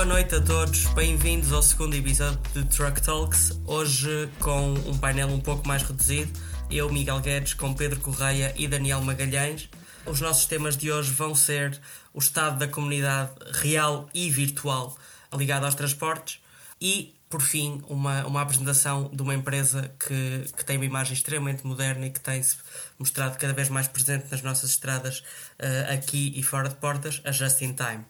Boa noite a todos, bem-vindos ao segundo episódio de Truck Talks. Hoje com um painel um pouco mais reduzido. Eu, Miguel Guedes, com Pedro Correia e Daniel Magalhães. Os nossos temas de hoje vão ser o estado da comunidade real e virtual ligada aos transportes e, por fim, uma, uma apresentação de uma empresa que, que tem uma imagem extremamente moderna e que tem-se mostrado cada vez mais presente nas nossas estradas uh, aqui e fora de portas, a Just in Time.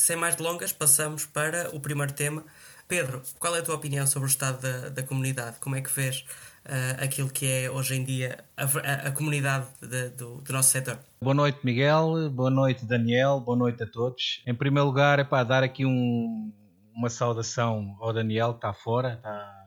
Sem mais delongas, passamos para o primeiro tema. Pedro, qual é a tua opinião sobre o estado da, da comunidade? Como é que vês uh, aquilo que é hoje em dia a, a, a comunidade de, do, do, nosso setor? Boa noite, Miguel. Boa noite, Daniel. Boa noite a todos. Em primeiro lugar, é para dar aqui um, uma saudação ao Daniel, que está fora, está,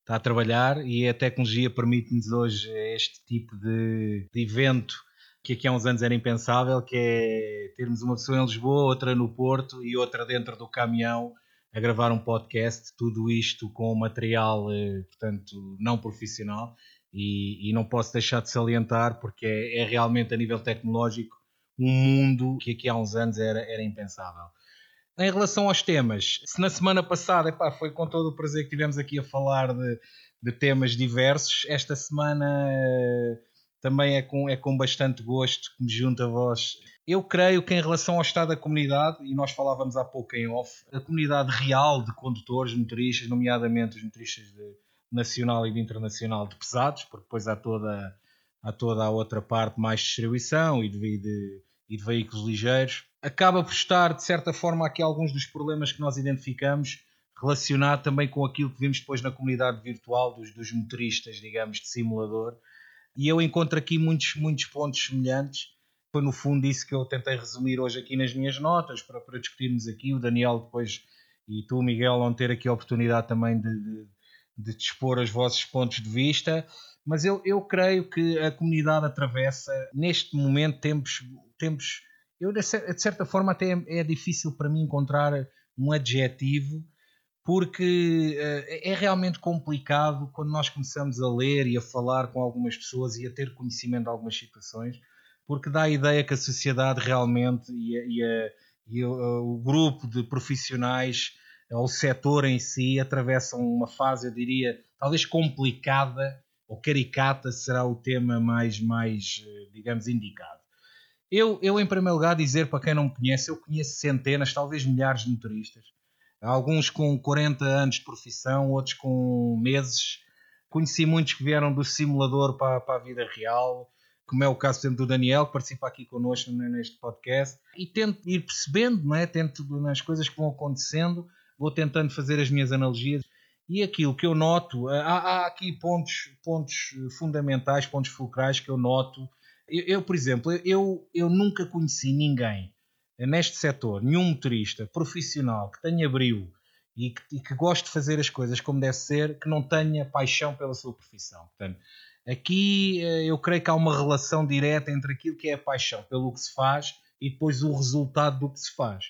está a trabalhar e a tecnologia permite-nos hoje este tipo de, de evento que aqui há uns anos era impensável, que é termos uma pessoa em Lisboa, outra no Porto e outra dentro do caminhão a gravar um podcast, tudo isto com material, eh, portanto, não profissional e, e não posso deixar de salientar porque é, é, realmente a nível tecnológico um mundo que aqui há uns anos era, era impensável. Em relação aos temas, se na semana passada epá, foi com todo o prazer que tivemos aqui a falar de, de temas diversos, esta semana também é com, é com bastante gosto que me junto a vós. Eu creio que em relação ao estado da comunidade, e nós falávamos há pouco em off, a comunidade real de condutores, motoristas, nomeadamente os motoristas de nacional e de internacional de pesados, porque depois há toda, há toda a outra parte mais distribuição e de, de, e de veículos ligeiros, acaba por estar, de certa forma, aqui alguns dos problemas que nós identificamos relacionado também com aquilo que vimos depois na comunidade virtual dos, dos motoristas, digamos, de simulador, e eu encontro aqui muitos, muitos pontos semelhantes. Foi no fundo isso que eu tentei resumir hoje aqui nas minhas notas para, para discutirmos aqui. O Daniel depois e tu, Miguel, vão ter aqui a oportunidade também de, de, de dispor os vossos pontos de vista. Mas eu, eu creio que a comunidade atravessa, neste momento, tempos. tempos eu, de certa forma, até é, é difícil para mim encontrar um adjetivo porque uh, é realmente complicado quando nós começamos a ler e a falar com algumas pessoas e a ter conhecimento de algumas situações, porque dá a ideia que a sociedade realmente e, a, e, a, e o, o grupo de profissionais, ou o setor em si, atravessam uma fase, eu diria, talvez complicada ou caricata será o tema mais, mais eh, digamos, indicado. Eu, eu, em primeiro lugar, dizer para quem não me conhece, eu conheço centenas, talvez milhares de motoristas alguns com 40 anos de profissão, outros com meses. Conheci muitos que vieram do simulador para, para a vida real, como é o caso do Daniel, que participa aqui connosco neste podcast, e tento ir percebendo, não é? tento nas coisas que vão acontecendo, vou tentando fazer as minhas analogias. E aquilo que eu noto, há, há aqui pontos, pontos fundamentais, pontos fulcrais que eu noto. Eu, eu, por exemplo, eu, eu nunca conheci ninguém neste setor, nenhum motorista profissional que tenha brilho e que, e que goste de fazer as coisas como deve ser, que não tenha paixão pela sua profissão. Portanto, aqui eh, eu creio que há uma relação direta entre aquilo que é a paixão pelo que se faz e depois o resultado do que se faz.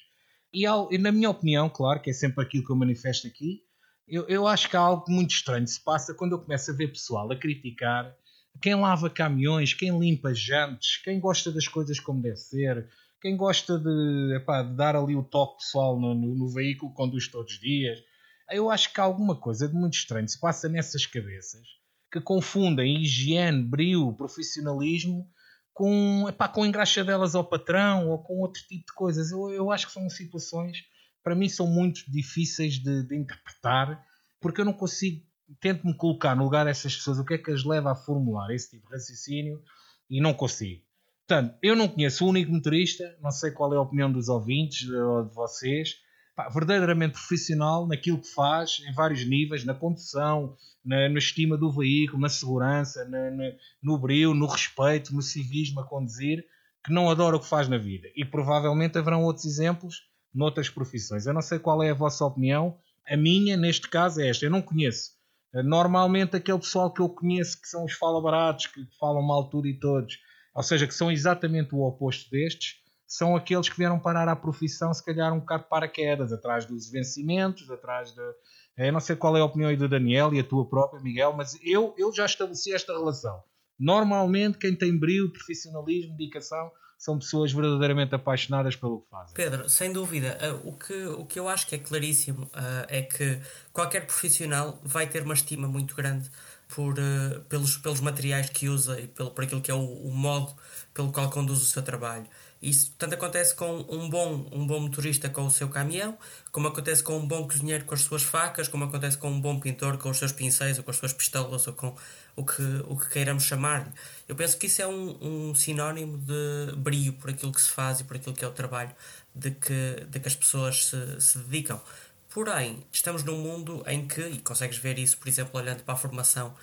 E, e na minha opinião, claro, que é sempre aquilo que eu manifesto aqui, eu, eu acho que há algo muito estranho se passa quando eu começo a ver pessoal a criticar quem lava caminhões, quem limpa jantes, quem gosta das coisas como deve ser, quem gosta de, epá, de dar ali o toque pessoal no, no, no veículo, conduz todos os dias. Eu acho que há alguma coisa de muito estranho se passa nessas cabeças que confundem higiene, brilho, profissionalismo com, epá, com engraxadelas ao patrão ou com outro tipo de coisas. Eu, eu acho que são situações, para mim, são muito difíceis de, de interpretar porque eu não consigo, tento-me colocar no lugar dessas pessoas, o que é que as leva a formular esse tipo de raciocínio e não consigo. Portanto, eu não conheço o único motorista, não sei qual é a opinião dos ouvintes ou de vocês, pá, verdadeiramente profissional naquilo que faz, em vários níveis, na condução, na, na estima do veículo, na segurança, na, na, no brilho, no respeito, no civismo a conduzir, que não adora o que faz na vida. E provavelmente haverão outros exemplos noutras profissões. Eu não sei qual é a vossa opinião, a minha, neste caso, é esta. Eu não conheço. Normalmente, aquele pessoal que eu conheço, que são os fala-baratos, que falam mal tudo e todos, ou seja, que são exatamente o oposto destes, são aqueles que vieram parar à profissão, se calhar um bocado para quedas, atrás dos vencimentos, atrás de. Eu eh, não sei qual é a opinião do Daniel e a tua própria, Miguel, mas eu, eu já estabeleci esta relação. Normalmente, quem tem brilho, profissionalismo, dedicação, são pessoas verdadeiramente apaixonadas pelo que fazem. Pedro, sem dúvida, uh, o, que, o que eu acho que é claríssimo uh, é que qualquer profissional vai ter uma estima muito grande por, uh, pelos, pelos materiais que usa e pelo, por aquilo que é o, o modo pelo qual conduz o seu trabalho. Isso tanto acontece com um bom, um bom motorista com o seu caminhão, como acontece com um bom cozinheiro com as suas facas, como acontece com um bom pintor com os seus pincéis ou com as suas pistolas ou com o que, o que queiramos chamar. Eu penso que isso é um, um sinónimo de brio por aquilo que se faz e por aquilo que é o trabalho de que, de que as pessoas se, se dedicam. Porém, estamos num mundo em que, e consegues ver isso, por exemplo, olhando para a formação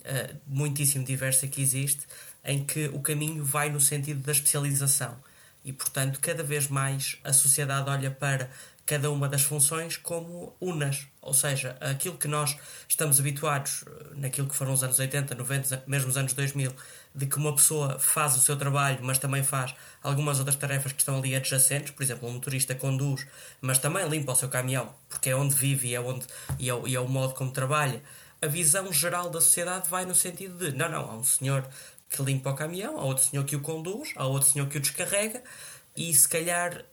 uh, muitíssimo diversa que existe, em que o caminho vai no sentido da especialização. E, portanto, cada vez mais a sociedade olha para cada uma das funções como unas, ou seja, aquilo que nós estamos habituados eh, naquilo que foram os anos 80, 90, mesmo os anos 2000, de que uma pessoa faz o seu trabalho, mas também faz algumas outras tarefas que estão ali adjacentes, por exemplo, um motorista conduz, mas também limpa o seu caminhão, porque é onde vive e é, onde, e é, e é o modo como trabalha. A visão geral da sociedade vai no sentido de: não, não, há um senhor que limpa o caminhão, há outro senhor que o conduz, há outro senhor que o descarrega, e se calhar,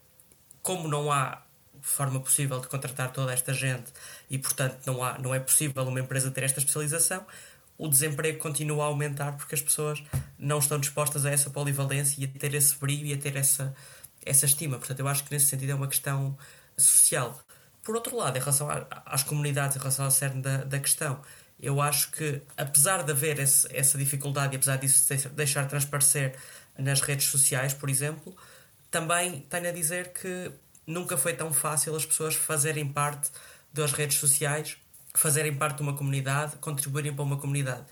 como não há forma possível de contratar toda esta gente e, portanto, não, há, não é possível uma empresa ter esta especialização, o desemprego continua a aumentar porque as pessoas não estão dispostas a essa polivalência e a ter esse brilho e a ter essa, essa estima. Portanto, eu acho que nesse sentido é uma questão social. Por outro lado, em relação às comunidades, em relação ao cerne da, da questão, eu acho que, apesar de haver esse, essa dificuldade e apesar disso deixar transparecer nas redes sociais, por exemplo, também tenho a dizer que nunca foi tão fácil as pessoas fazerem parte das redes sociais, fazerem parte de uma comunidade, contribuírem para uma comunidade.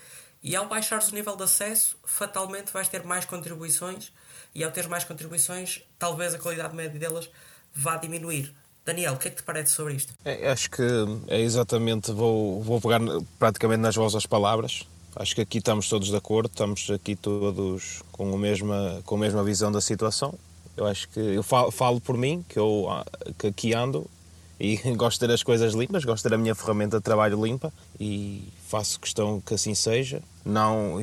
E ao baixares o nível de acesso, fatalmente vais ter mais contribuições, e ao ter mais contribuições, talvez a qualidade média delas vá diminuir. Daniel, o que é que te parece sobre isto? É, acho que é exatamente, vou, vou pegar praticamente nas vossas palavras. Acho que aqui estamos todos de acordo, estamos aqui todos com a mesma, com a mesma visão da situação. Eu acho que eu falo, falo por mim, que eu que aqui ando e gosto de ter as coisas limpas, gosto de ter a minha ferramenta de trabalho limpa e faço questão que assim seja. Não,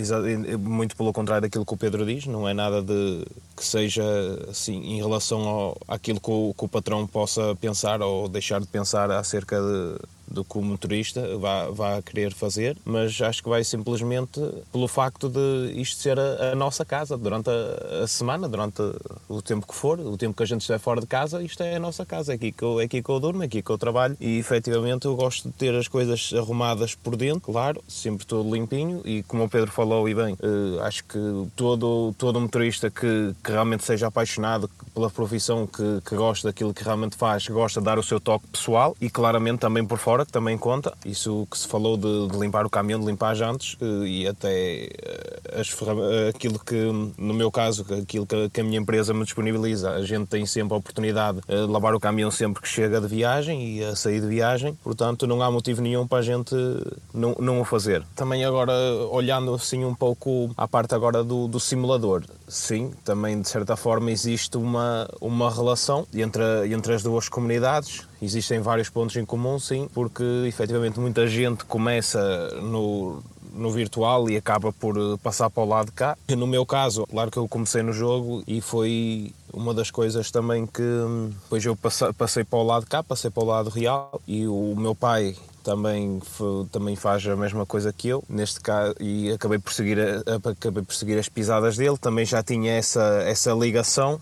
muito pelo contrário daquilo que o Pedro diz, não é nada de que seja assim em relação ao, àquilo que o, que o patrão possa pensar ou deixar de pensar acerca de, do que o motorista vá, vá querer fazer, mas acho que vai simplesmente pelo facto de isto ser a, a nossa casa durante a, a, semana, durante o tempo que for, o tempo que a gente estiver fora de casa, isto é a nossa casa, é aqui que eu, é aqui que eu durmo, é aqui que eu trabalho e efetivamente eu gosto de ter as coisas arrumadas por dentro, claro, sempre todo limpinho e como o Pedro falou e bem, eh, acho que todo, todo motorista que, que realmente seja apaixonado pela profissão, que, que gosta daquilo que realmente faz, gosta de dar o seu toque pessoal e claramente também por fora, que também conta. Isso que se falou de, de limpar o caminhão, de limpar jantes eh, e até eh, as aquilo que, no meu caso, aquilo que, que a minha empresa me disponibiliza. A gente tem sempre a oportunidade de lavar o caminhão sempre que chega de viagem e a sair de viagem, portanto não há motivo nenhum para a gente não, não o fazer. Também agora, olhando assim um pouco à parte agora do, do simulador, sim, também de certa forma existe uma, uma relação entre, entre as duas comunidades, existem vários pontos em comum, sim, porque efetivamente muita gente começa no, no virtual e acaba por eh, passar para o lado de cá. No meu caso, claro que eu comecei no jogo e foi uma das coisas também que depois eu passei para o lado de cá, passei para o lado real e o meu pai também, também faz a mesma coisa que eu, neste caso, e acabei por, seguir, acabei por seguir as pisadas dele. Também já tinha essa, essa ligação,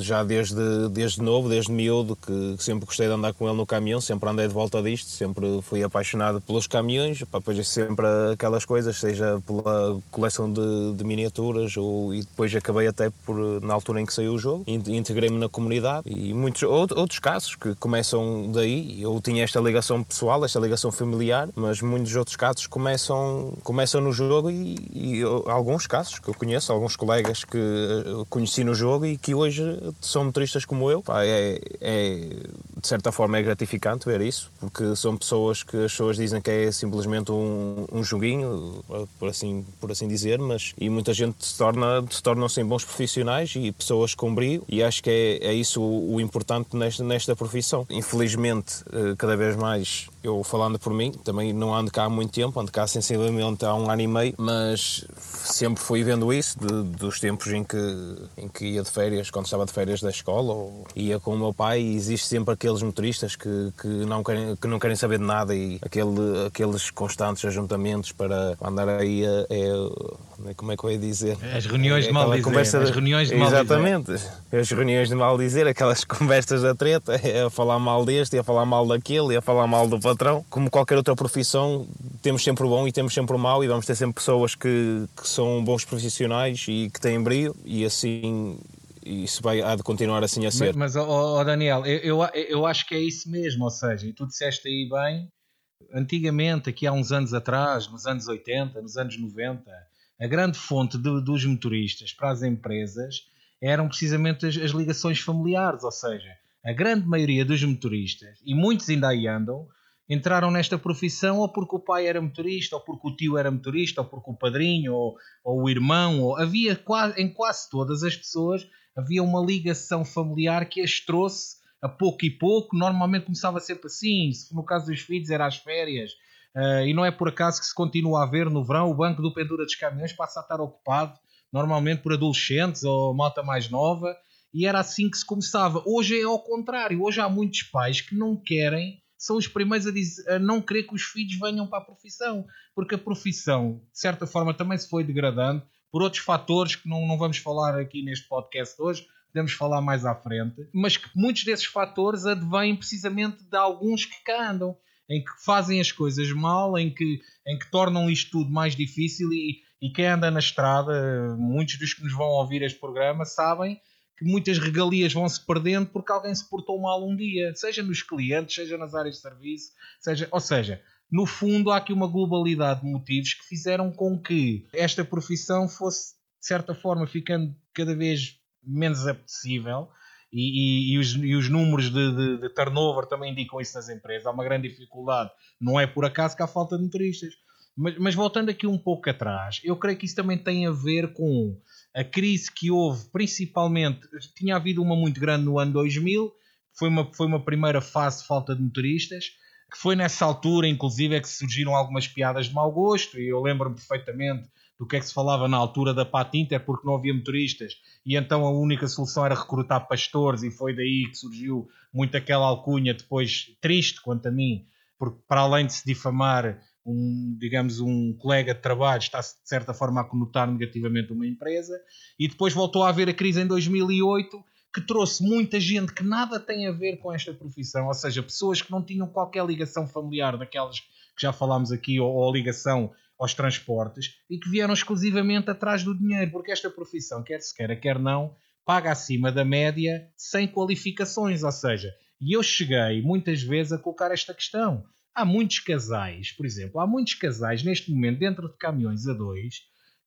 já desde, desde novo, desde miúdo, que sempre gostei de andar com ele no caminhão, sempre andei de volta disto, sempre fui apaixonado pelos caminhões, depois é sempre aquelas coisas, seja pela coleção de, de miniaturas, ou, e depois acabei até por, na altura em que saiu o jogo, integrei-me na comunidade, e muitos outros casos que começam daí, eu tinha esta ligação pessoal, esta ligação familiar, mas muitos outros casos começam, começam no jogo e, e alguns casos que eu conheço, alguns colegas que conheci no jogo e que hoje são motoristas como eu, pá, é, é, de certa forma é gratificante ver isso, porque são pessoas que as pessoas dizem que é simplesmente um, um joguinho, por assim, por assim dizer, mas e muita gente se torna se tornam-se bons profissionais e pessoas com brilho e acho que é, é isso o, o importante nesta, nesta profissão. Infelizmente, eh, cada vez mais eu falando por mim, também não ando cá há muito tempo, ando cá sensivelmente há um ano e meio, mas sempre fui vendo isso de, dos tempos em que, em que ia de férias, quando estava de férias da escola, ou ia com o meu pai, e existe sempre aqueles motoristas que, que, não, querem, que não querem saber de nada e aquele, aqueles constantes ajuntamentos para andar aí a, é, como é que eu ia dizer? As reuniões é, de mal dizer. As reuniões de mal Exatamente. As reuniões de mal dizer, aquelas conversas da treta, é a falar mal deste, é a falar mal daquele, é a falar mal do patrão. Como qualquer outra profissão, temos sempre o bom e temos sempre o mau e vamos ter sempre pessoas que, que são bons profissionais e que têm brilho e assim isso vai, há de continuar assim a ser. Mas, mas oh, oh Daniel, eu, eu, eu acho que é isso mesmo, ou seja, e tu disseste aí bem, antigamente, aqui há uns anos atrás, nos anos 80, nos anos 90, a grande fonte de, dos motoristas para as empresas eram precisamente as, as, ligações familiares, ou seja, a grande maioria dos motoristas, e muitos ainda aí andam, entraram nesta profissão ou porque o pai era motorista, ou porque o tio era motorista, ou porque o padrinho, ou, ou o irmão, ou... havia quase, em quase todas as pessoas havia uma ligação familiar que as trouxe a pouco e pouco, normalmente começava sempre assim, no caso dos filhos era às férias, uh, e não é por acaso que se continua a ver no verão o banco do pendura dos caminhões passa a estar ocupado normalmente por adolescentes ou malta mais nova, e era assim que se começava. Hoje é ao contrário, hoje há muitos pais que não querem, são os primeiros a, dizer, a não querer que os filhos venham para a profissão, porque a profissão, de certa forma, também se foi degradando por outros fatores que não, não vamos falar aqui neste podcast hoje, podemos falar mais à frente, mas que muitos desses fatores advêm precisamente de alguns que cá andam, em que fazem as coisas mal, em que, em que tornam isto tudo mais difícil e, e quem anda na estrada, muitos dos que nos vão ouvir este programa sabem que muitas regalias vão se perdendo porque alguém se portou mal um dia, seja nos clientes, seja nas áreas de serviço, seja, ou seja, no fundo há aqui uma globalidade de motivos que fizeram com que esta profissão fosse, de certa forma, ficando cada vez menos apetecível e, e, e, os, e os, números de, de, de, turnover também indicam isso nas empresas. Há uma grande dificuldade. Não é por acaso que há falta de motoristas. Mas, mas voltando aqui um pouco atrás, eu creio que isso também tem a ver com a crise que houve, principalmente, tinha havido uma muito grande no ano 2000, foi uma, foi uma primeira fase de falta de motoristas, que foi nessa altura, inclusive, é que surgiram algumas piadas de mau gosto, e eu lembro-me perfeitamente do que é que se falava na altura da Pat Inter, porque não havia motoristas, e então a única solução era recrutar pastores, e foi daí que surgiu muito aquela alcunha, depois triste quanto a mim, porque para além de se difamar um, digamos, um colega de trabalho está de certa forma a conotar negativamente uma empresa, e depois voltou a haver a crise em 2008 que trouxe muita gente que nada tem a ver com esta profissão, ou seja, pessoas que não tinham qualquer ligação familiar daquelas que já falámos aqui, ou, ou ligação aos transportes, e que vieram exclusivamente atrás do dinheiro, porque esta profissão, quer se queira, quer não, paga acima da média sem qualificações, ou seja, e eu cheguei muitas vezes a colocar esta questão. Há muitos casais, por exemplo, há muitos casais neste momento dentro de caminhões a dois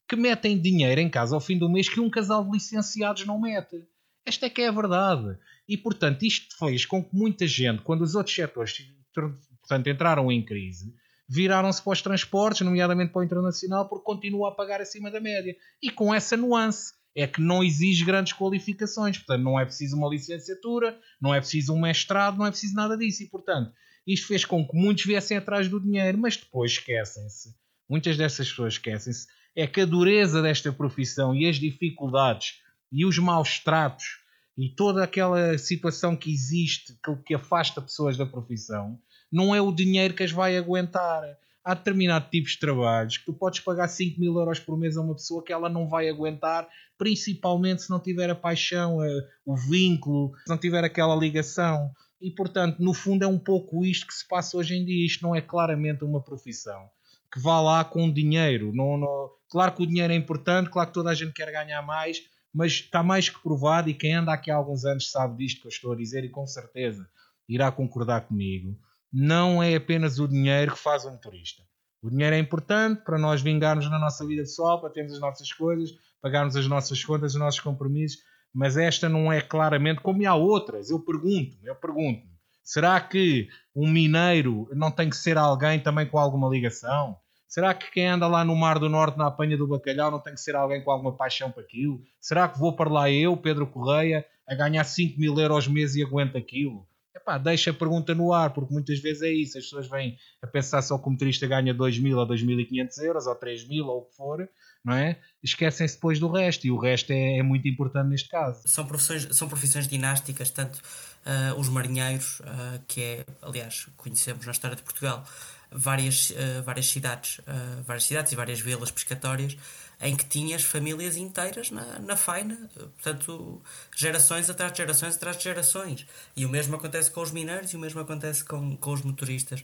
que metem dinheiro em casa ao fim do mês que um casal de licenciados não mete. Esta é que é a verdade. E, portanto, isto fez com que muita gente, quando os outros setores portanto, entraram em crise, viraram-se para os transportes, nomeadamente para o internacional, porque continua a pagar acima da média. E com essa nuance, é que não exige grandes qualificações. Portanto, não é preciso uma licenciatura, não é preciso um mestrado, não é preciso nada disso. E, portanto, isto fez com que muitos viessem atrás do dinheiro, mas depois esquecem-se. Muitas dessas pessoas esquecem-se. É que a dureza desta profissão e as dificuldades e os maus tratos e toda aquela situação que existe que, que afasta pessoas da profissão, não é o dinheiro que as vai aguentar. Há determinados tipos de trabalhos que tu podes pagar 5 mil euros por mês a uma pessoa que ela não vai aguentar, principalmente se não tiver a paixão, o vínculo, se não tiver aquela ligação. E portanto, no fundo, é um pouco isto que se passa hoje em dia. Isto não é claramente uma profissão que vá lá com dinheiro. Não, não... Claro que o dinheiro é importante, claro que toda a gente quer ganhar mais, mas está mais que provado, e quem anda aqui há alguns anos sabe disto que eu estou a dizer, e com certeza irá concordar comigo. Não é apenas o dinheiro que faz um motorista. O dinheiro é importante para nós vingarmos na nossa vida pessoal, para termos as nossas coisas, pagarmos as nossas contas, os nossos compromissos, mas esta não é claramente como há outras. Eu pergunto-me, eu pergunto-me, será que um mineiro não tem que ser alguém também com alguma ligação? Será que quem anda lá no Mar do Norte na apanha do bacalhau não tem que ser alguém com alguma paixão para aquilo? Será que vou para lá eu, Pedro Correia, a ganhar 5 mil euros mês e aguento aquilo? epá, deixa a pergunta no ar, porque muitas vezes é isso, as pessoas vêm a pensar que o motorista ganha 2 mil ou 2.500 euros, ou 3 mil, ou o que for, não é? Esquecem-se depois do resto, e o resto é, é, muito importante neste caso. São profissões, são profissões dinásticas, tanto uh, os marinheiros, uh, que é, aliás, conhecemos na história de Portugal, várias, uh, várias cidades, várias cidades e várias vilas pescatórias, em que tinhas famílias inteiras na, na faina, portanto, gerações atrás de gerações atrás de gerações. E o mesmo acontece com os mineiros e o mesmo acontece com, com os motoristas.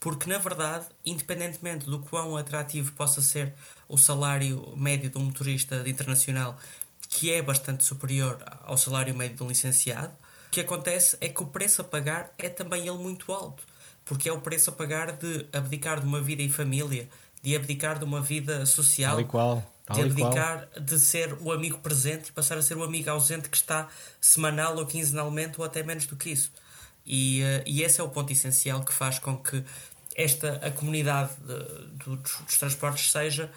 Porque, na verdade, independentemente do quão atrativo possa ser o salário médio de um motorista de internacional, que é bastante superior ao salário médio de um licenciado, o que acontece é que o preço a pagar é também ele muito alto. Porque é o preço a pagar de abdicar de uma vida em família, de abdicar de uma vida social, tal e qual, tal de abdicar qual. de ser o amigo presente e passar a ser o amigo ausente que está semanal ou quinzenalmente ou até menos do que isso. E, uh, e esse é o ponto essencial que faz com que esta a comunidade de, de, dos, dos transportes seja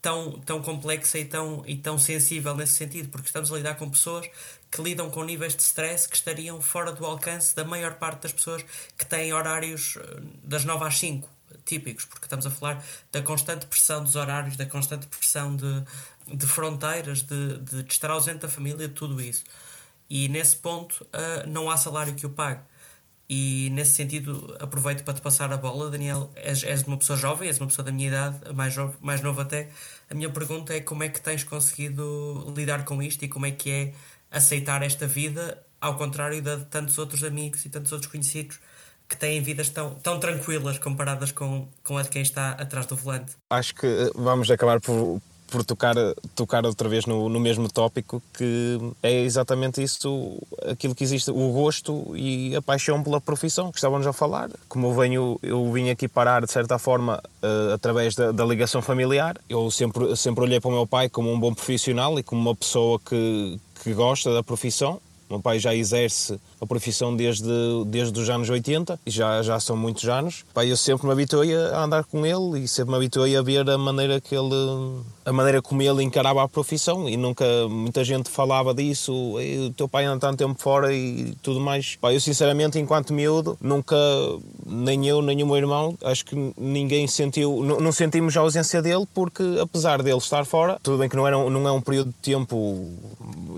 tão, tão complexa e tão, e tão sensível nesse sentido, porque estamos a lidar com pessoas que lidam com níveis de stress que estariam fora do alcance da maior parte das pessoas que têm horários eh, das 9 às 5 típicos, porque estamos a falar da constante pressão dos horários, da constante pressão de, de fronteiras, de, de, de estar ausente da família, tudo isso. E nesse ponto uh, não há salário que o pague. E nesse sentido, aproveito para te passar a bola, Daniel. És, és uma pessoa jovem, és uma pessoa da minha idade, mais, jovem, mais nova até. A minha pergunta é como é que tens conseguido lidar com isto e como é que é aceitar esta vida, ao contrário de tantos outros amigos e tantos outros conhecidos que têm vidas tão, tão tranquilas comparadas com, com a de quem está atrás do volante. Acho que eh, vamos acabar por, por tocar, tocar outra vez no, no mesmo tópico, que é exatamente isso, aquilo que existe, o gosto e a paixão pela profissão que estávamos a falar. Como eu venho, eu vim aqui parar de certa forma uh, através da, da, ligação familiar. Eu sempre, sempre olhei para o meu pai como um bom profissional e como uma pessoa que, que gosta da profissão. O meu pai já exerce a profissão desde, desde os anos 80, e já, já são muitos anos. Pai, eu sempre me habituei a andar com ele e sempre me habituei a ver a maneira que ele, a maneira como ele encarava a profissão e nunca muita gente falava disso, o teu pai anda tanto tempo fora e tudo mais. Pai, eu sinceramente, enquanto miúdo, nunca, nem eu, nem o meu irmão, acho que ninguém sentiu, não, não sentimos a ausência dele porque apesar dele estar fora, tudo bem que não, era, não é um período de tempo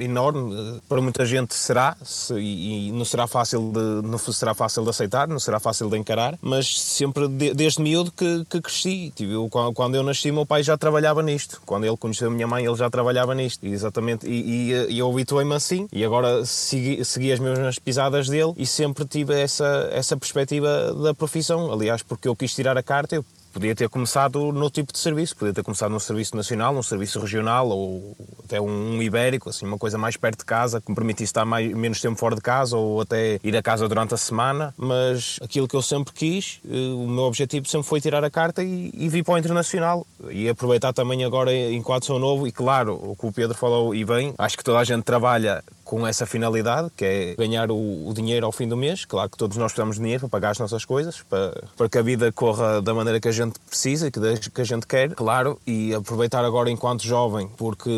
enorme, para muita gente será, se, e, não será fácil de, não será fácil de aceitar, não será fácil de encarar, mas sempre de, desde miúdo que, que cresci. Tipo, eu, quando eu nasci, meu pai já trabalhava nisto. Quando ele conheceu a minha mãe, ele já trabalhava nisto. exatamente. E, e, e eu habituei-me assim. E agora segui, segui as mesmas pisadas dele e sempre tive essa, essa perspectiva da profissão. Aliás, porque eu quis tirar a carta, eu podia ter começado no tipo de serviço, podia ter começado num serviço nacional, num serviço regional ou até um, ibérico, assim, uma coisa mais perto de casa, que me permitisse estar mais, menos tempo fora de casa ou até ir a casa durante a semana. Mas aquilo que eu sempre quis, eh, o meu objetivo sempre foi tirar a carta e, e vir para o internacional. E aproveitar também agora enquanto sou novo, e claro, o que o Pedro falou e bem, acho que toda a gente trabalha com essa finalidade, que é ganhar o, o, dinheiro ao fim do mês. Claro que todos nós precisamos de dinheiro para pagar as nossas coisas, para, para que a vida corra da maneira que a gente precisa que, que a gente quer, claro, e aproveitar agora enquanto jovem, porque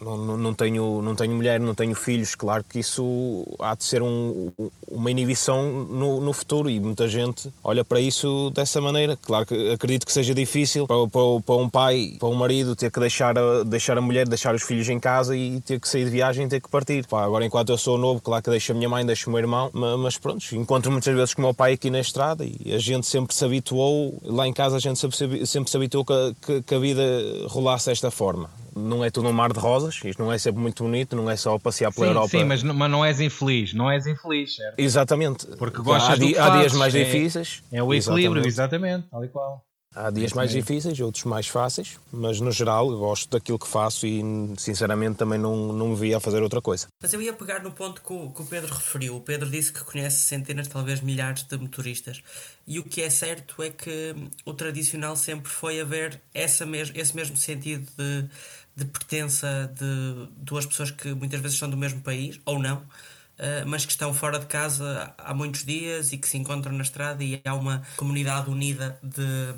não, não, tenho, não tenho mulher, não tenho filhos, claro que isso há de ser um, uma inibição no, no, futuro e muita gente olha para isso dessa maneira. Claro que acredito que seja difícil para, para, para um pai, para um marido, ter que deixar a, deixar a mulher, deixar os filhos em casa e ter que sair de viagem e ter que partir. Pá, agora, enquanto eu sou novo, claro que deixo a minha mãe, deixo o meu irmão, mas, mas pronto, encontro muitas vezes com o meu pai aqui na estrada e a gente sempre se habituou, lá em casa a gente sempre, sempre se habituou que, que, que a vida rolasse desta forma não é tudo um mar de rosas, isto não é sempre muito bonito, não é só passear pela sim, Europa. Sim, mas, mas não és infeliz, não és infeliz, certo? Exatamente. Porque gostas há, di há dias mais é, difíceis. É o equilíbrio, exatamente, exatamente tal e qual. Há dias mais difíceis, outros mais fáceis, mas no geral gosto daquilo que faço e sinceramente também não, não me via a fazer outra coisa. Mas eu ia pegar no ponto que o, que o Pedro referiu. O Pedro disse que conhece centenas, talvez milhares de motoristas. E o que é certo é que o tradicional sempre foi haver essa mes esse mesmo sentido de de pertença de duas pessoas que muitas vezes são do mesmo país, ou não, uh, mas que estão fora de casa há muitos dias e que se encontram na estrada e há uma comunidade unida de,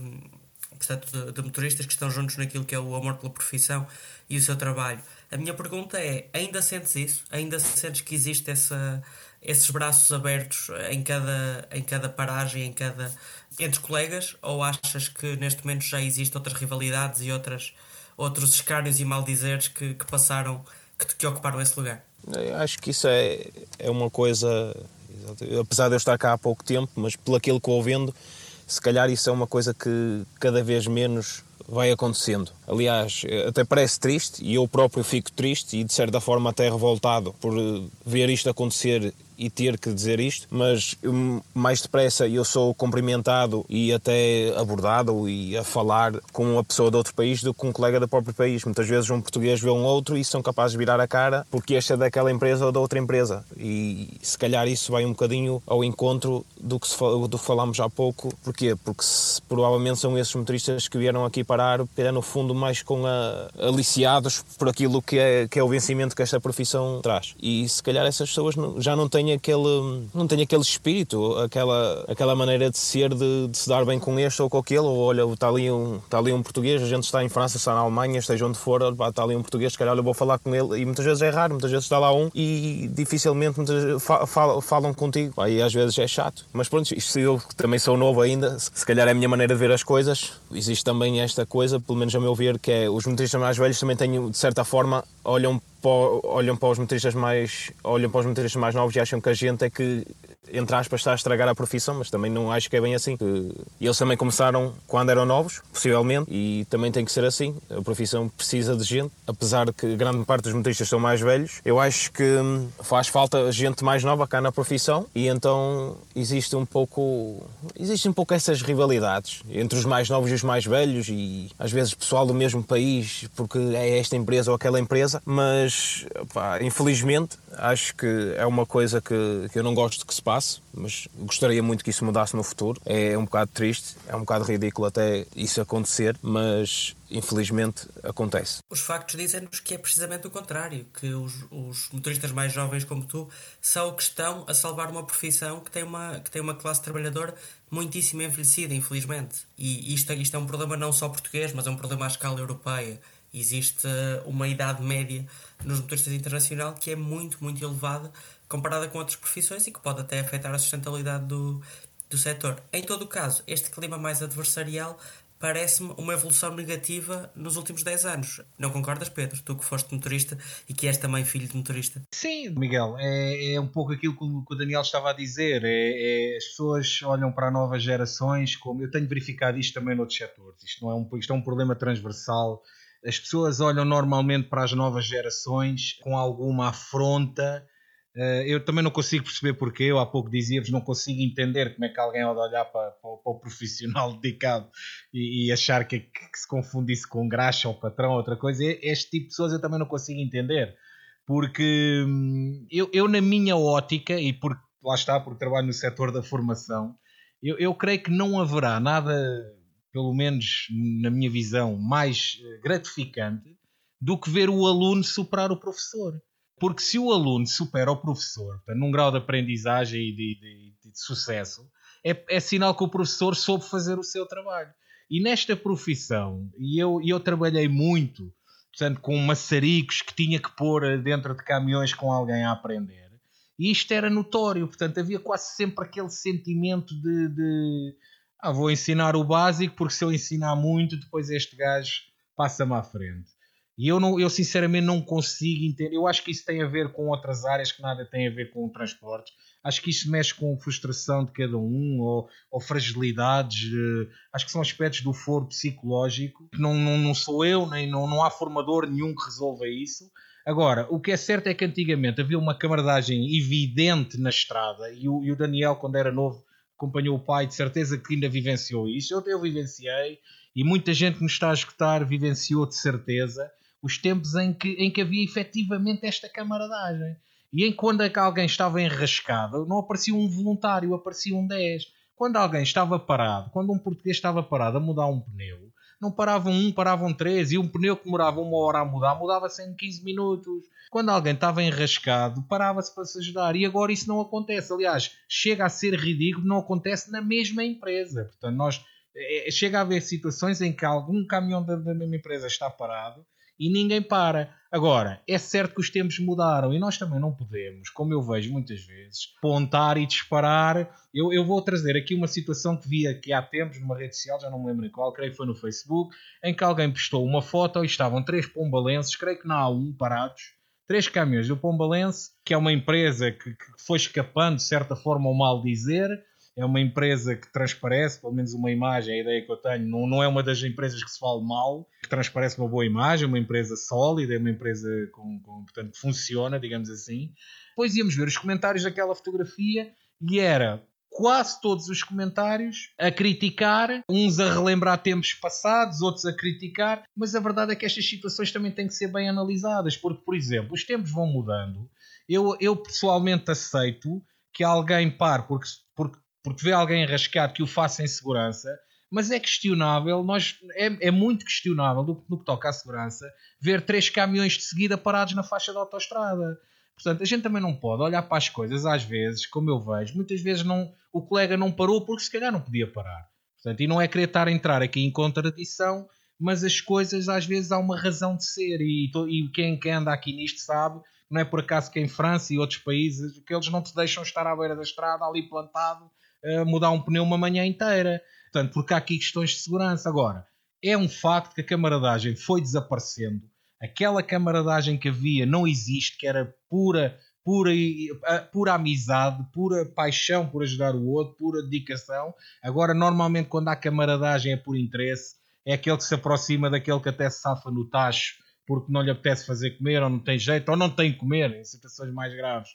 portanto, de, de, motoristas que estão juntos naquilo que é o amor pela profissão e o seu trabalho. A minha pergunta é: ainda sentes isso? Ainda sentes que existe essa, esses braços abertos em cada, em cada paragem, em cada entre colegas? Ou achas que neste momento já existem outras rivalidades e outras, outros escárnios e maldizeres que, que passaram, que, que ocuparam esse lugar? Acho que isso é, é uma coisa, apesar de eu estar cá há pouco tempo, mas pelo aquilo que vou vendo, se calhar isso é uma coisa que cada vez menos vai acontecendo. Aliás, até parece triste e eu próprio fico triste e de certa forma até revoltado por ver isto acontecer e ter que dizer isto, mas mais depressa eu sou cumprimentado e até abordado e a falar com uma pessoa de outro país do que um colega do próprio país. Muitas vezes um português vê um outro e são capazes de virar a cara porque este é daquela empresa ou da outra empresa. E se calhar isso vai um bocadinho ao encontro do que, se, do que falámos há pouco. Porquê? Porque se, provavelmente são esses motoristas que vieram aqui parar, é no fundo mais com a, aliciados por aquilo que é, que é o vencimento que esta profissão traz. E se calhar essas pessoas já não têm aquele, não tem aquele espírito, aquela, aquela maneira de ser, de, de se dar bem com este ou com aquele, ou olha, está ali, um, está ali um português, a gente está em França, está na Alemanha, esteja onde for, está ali um português, se calhar eu vou falar com ele, e muitas vezes é raro, muitas vezes está lá um e dificilmente muitas falam, contigo, aí às vezes é chato. Mas pronto, isto eu também sou novo ainda, se calhar é a minha maneira de ver as coisas, existe também esta coisa, pelo menos a meu ver, que é os motoristas mais velhos também têm, de certa forma, olham olham para os motoristas mais olham para os motoristas mais novos e acham que a gente é que entre aspas, está a estragar a profissão, mas também não acho que é bem assim. Eles também começaram quando eram novos, possivelmente, e também tem que ser assim. A profissão precisa de gente, apesar de que grande parte dos motoristas são mais velhos. Eu acho que hum, faz falta gente mais nova cá na profissão e então existe um pouco existe um pouco essas rivalidades entre os mais novos e os mais velhos e às vezes pessoal do mesmo país porque é esta empresa ou aquela empresa, mas pá, infelizmente acho que é uma coisa que, que eu não gosto que se passe mas gostaria muito que isso mudasse no futuro. É um bocado triste, é um bocado ridículo até isso acontecer, mas infelizmente acontece. Os factos dizem-nos que é precisamente o contrário, que os, os, motoristas mais jovens como tu são que estão a salvar uma profissão que tem uma, que tem uma classe trabalhadora muitíssimo envelhecida, infelizmente. E isto, isto é um problema não só português, mas é um problema à escala europeia. Existe uma idade média nos motoristas internacional que é muito, muito elevada comparada com outras profissões e que pode até afetar a sustentabilidade do, do setor. Em todo o caso, este clima mais adversarial parece-me uma evolução negativa nos últimos 10 anos. Não concordas, Pedro? Tu que foste motorista e que és também filho de motorista. Sim, Miguel, é, é um pouco aquilo que o, que o Daniel estava a dizer. É, é, as pessoas olham para novas gerações como. Eu tenho verificado isto também noutros setores. Isto, não é um, isto é um problema transversal. As pessoas olham normalmente para as novas gerações com alguma afronta Uh, eu também não consigo perceber porquê. Eu há pouco dizia-vos, não consigo entender como é que alguém pode olhar para, para, para o profissional dedicado e, e achar que, que, se confundisse com graxa ou patrão ou outra coisa. Este tipo de pessoas eu também não consigo entender. Porque hum, eu, eu, na minha ótica, e por, lá está, porque trabalho no setor da formação, eu, eu creio que não haverá nada, pelo menos na minha visão, mais eh, gratificante do que ver o aluno superar o professor. Porque se o aluno supera o professor num grau de aprendizagem e de, de, de sucesso, é, é, sinal que o professor soube fazer o seu trabalho. E nesta profissão, e eu, eu trabalhei muito portanto, com maçaricos que tinha que pôr dentro de caminhões com alguém a aprender, e isto era notório, portanto, havia quase sempre aquele sentimento de, de ah, vou ensinar o básico, porque se eu ensinar muito, depois este gajo passa-me à frente. E eu, não, eu sinceramente não consigo entender. Eu acho que isso tem a ver com outras áreas que nada tem a ver com o transporte. Acho que isso mexe com frustração de cada um ou, ou fragilidades. Eh, acho que são aspectos do foro psicológico. Não, não, não sou eu, nem não, não há formador nenhum que resolva isso. Agora, o que é certo é que antigamente havia uma camaradagem evidente na estrada e o, e o Daniel, quando era novo, acompanhou o pai, de certeza que ainda vivenciou isso. Eu, eu vivenciei e muita gente que nos está a escutar vivenciou de certeza os tempos em que, em que havia efetivamente esta camaradagem. E em quando é alguém estava enrascado, não aparecia um voluntário, aparecia um 10. Quando alguém estava parado, quando um português estava parado a mudar um pneu, não paravam um, paravam três, e um pneu que demorava uma hora a mudar, mudava-se em 15 minutos. Quando alguém estava enrascado, parava-se para se ajudar. E agora isso não acontece. Aliás, chega a ser ridículo, não acontece na mesma empresa. Portanto, nós É, chega a haver situações em que algum caminhão da, da mesma empresa está parado e ninguém para. Agora, é certo que os tempos mudaram e nós também não podemos, como eu vejo muitas vezes, pontar e disparar. Eu, eu vou trazer aqui uma situação que vi aqui há tempos numa rede social, já não me lembro em qual, creio que foi no Facebook, em que alguém postou uma foto e estavam três pombalenses, creio que na A1, parados, três caminhões do Pombalense, que é uma empresa que, que foi escapando, de certa forma, ao mal dizer, é uma empresa que transparece, pelo menos uma imagem, a ideia que eu tenho, não, não é uma das empresas que se fala mal, que transparece uma boa imagem, uma empresa sólida, é uma empresa com, com, portanto, que funciona, digamos assim. Depois íamos ver os comentários daquela fotografia e era quase todos os comentários a criticar, uns a relembrar tempos passados, outros a criticar, mas a verdade é que estas situações também têm que ser bem analisadas, porque, por exemplo, os tempos vão mudando. Eu, eu pessoalmente aceito que alguém pare porque, porque porque vê alguém arrascado que o faça em segurança, mas é questionável, nós, é, é muito questionável no, no, que toca à segurança, ver três caminhões de seguida parados na faixa da autoestrada. Portanto, a gente também não pode olhar para as coisas às vezes, como eu vejo, muitas vezes não, o colega não parou porque se calhar não podia parar. Portanto, e não é querer estar a entrar aqui em contradição, mas as coisas às vezes há uma razão de ser e, e quem, quem anda aqui nisto sabe não é por acaso que em França e outros países que eles não te deixam estar à beira da estrada ali plantado mudar um pneu uma manhã inteira. Portanto, porque há aqui questões de segurança. Agora, é um facto que a camaradagem foi desaparecendo. Aquela camaradagem que havia não existe, que era pura, pura, pura amizade, pura paixão por ajudar o outro, pura dedicação. Agora, normalmente, quando há camaradagem é por interesse, é aquele que se aproxima daquele que até se safa no tacho porque não lhe apetece fazer comer, ou não tem jeito, ou não tem comer, em situações mais graves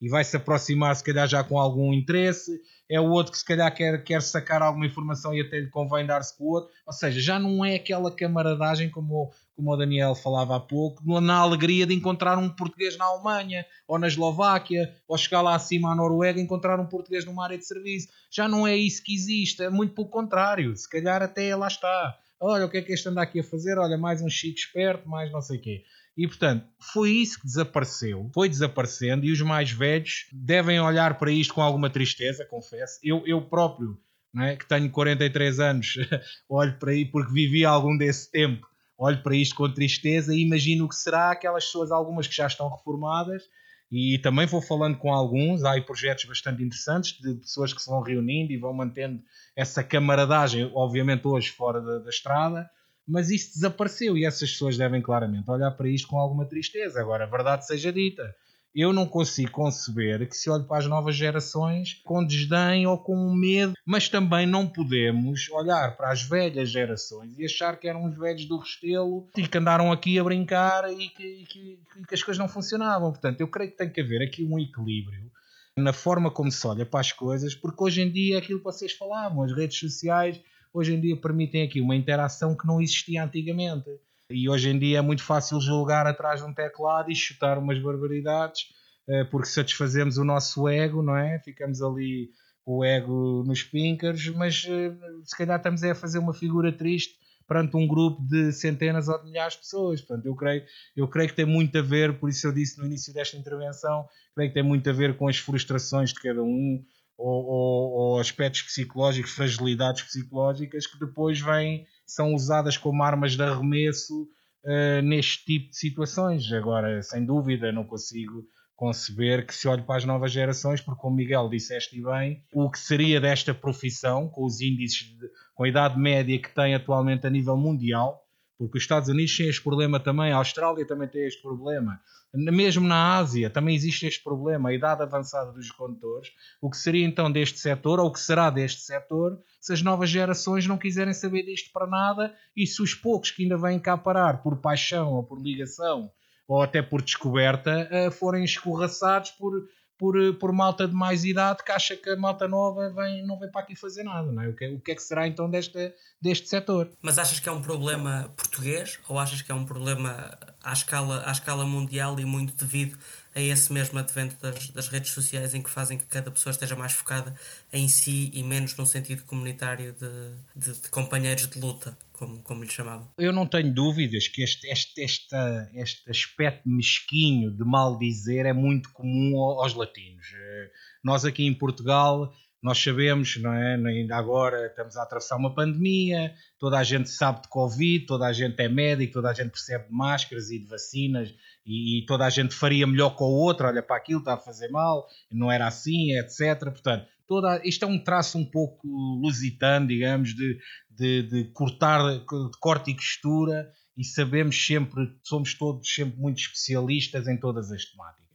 e vai se aproximar, se calhar, já com algum interesse. É o outro que, se calhar, quer, quer sacar alguma informação e até lhe convém dar-se com o outro. Ou seja, já não é aquela camaradagem como, como o Daniel falava há pouco, na alegria de encontrar um português na Alemanha ou na Eslováquia, ou chegar lá acima à Noruega e encontrar um português numa área de serviço. Já não é isso que existe, é muito pelo contrário. Se calhar, até lá está. Olha, o que é que este anda aqui a fazer? Olha, mais um chico esperto, mais não sei o quê. E portanto, foi isso que desapareceu, foi desaparecendo, e os mais velhos devem olhar para isto com alguma tristeza, confesso. Eu, eu próprio, é, que tenho 43 anos, olho para aí porque vivi algum desse tempo, olho para isto com tristeza e imagino que será aquelas pessoas, algumas que já estão reformadas, e também vou falando com alguns, há aí projetos bastante interessantes de pessoas que se vão reunindo e vão mantendo essa camaradagem, obviamente hoje fora da, da estrada, mas isso desapareceu e essas pessoas devem claramente olhar para isto com alguma tristeza. Agora, a verdade seja dita, eu não consigo conceber que se olhe para as novas gerações com desdém ou com medo, mas também não podemos olhar para as velhas gerações e achar que eram os velhos do Restelo e que andaram aqui a brincar e que, e que, e que as coisas não funcionavam. Portanto, eu creio que tem que haver aqui um equilíbrio na forma como se olha para as coisas, porque hoje em dia aquilo que vocês falavam, as redes sociais hoje em dia permitem aqui uma interação que não existia antigamente. E hoje em dia é muito fácil julgar atrás de um teclado e chutar umas barbaridades, eh, porque satisfazemos o nosso ego, não é? Ficamos ali o ego nos pinkers, mas eh, se calhar estamos a fazer uma figura triste perante um grupo de centenas ou de milhares de pessoas. Portanto, eu creio, eu creio que tem muito a ver, por isso eu disse no início desta intervenção, creio que tem muito a ver com as frustrações de cada um, ou, ou, ou, aspectos psicológicos, fragilidades psicológicas que depois vêm, são usadas como armas de arremesso uh, neste tipo de situações. Agora, sem dúvida, não consigo conceber que se olhe para as novas gerações, porque como Miguel disseste bem, o que seria desta profissão, com os índices, de, com a idade média que tem atualmente a nível mundial, porque os Estados Unidos têm este problema também, a Austrália também tem este problema. Mesmo na Ásia também existe este problema, a idade avançada dos condutores. O que seria então deste setor, ou o que será deste setor, se as novas gerações não quiserem saber disto para nada e se os poucos que ainda vêm cá parar por paixão ou por ligação ou até por descoberta eh, forem escorraçados por por, por malta de mais idade que acha que a malta nova vem, não vem para aqui fazer nada, não é? O que, o que é que será então deste, deste setor? Mas achas que é um problema português ou achas que é um problema à escala, à escala mundial e muito devido a esse mesmo advento das, das redes sociais em que fazem que cada pessoa esteja mais focada em si e menos no sentido comunitário de, de, de companheiros de luta? como, como lhe chamavam. Eu não tenho dúvidas que este, este, este, este aspecto mesquinho de mal dizer é muito comum aos latinos. Eh, nós aqui em Portugal nós sabemos, não é? Ainda agora estamos a atravessar uma pandemia, toda a gente sabe de Covid, toda a gente é médico, toda a gente percebe de máscaras e de vacinas e, e toda a gente faria melhor com o outro, olha para aquilo, está a fazer mal, não era assim, etc. Portanto, toda, isto é um traço um pouco lusitano, digamos, de, de, de cortar, de corte e costura e sabemos sempre, somos todos sempre muito especialistas em todas as temáticas.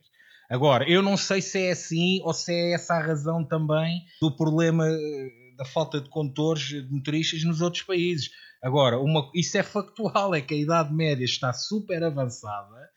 Agora, eu não sei se é assim ou se é essa a razão também do problema eh, da falta de condutores, de motoristas nos outros países. Agora, uma, isso é factual, é que a idade média está super avançada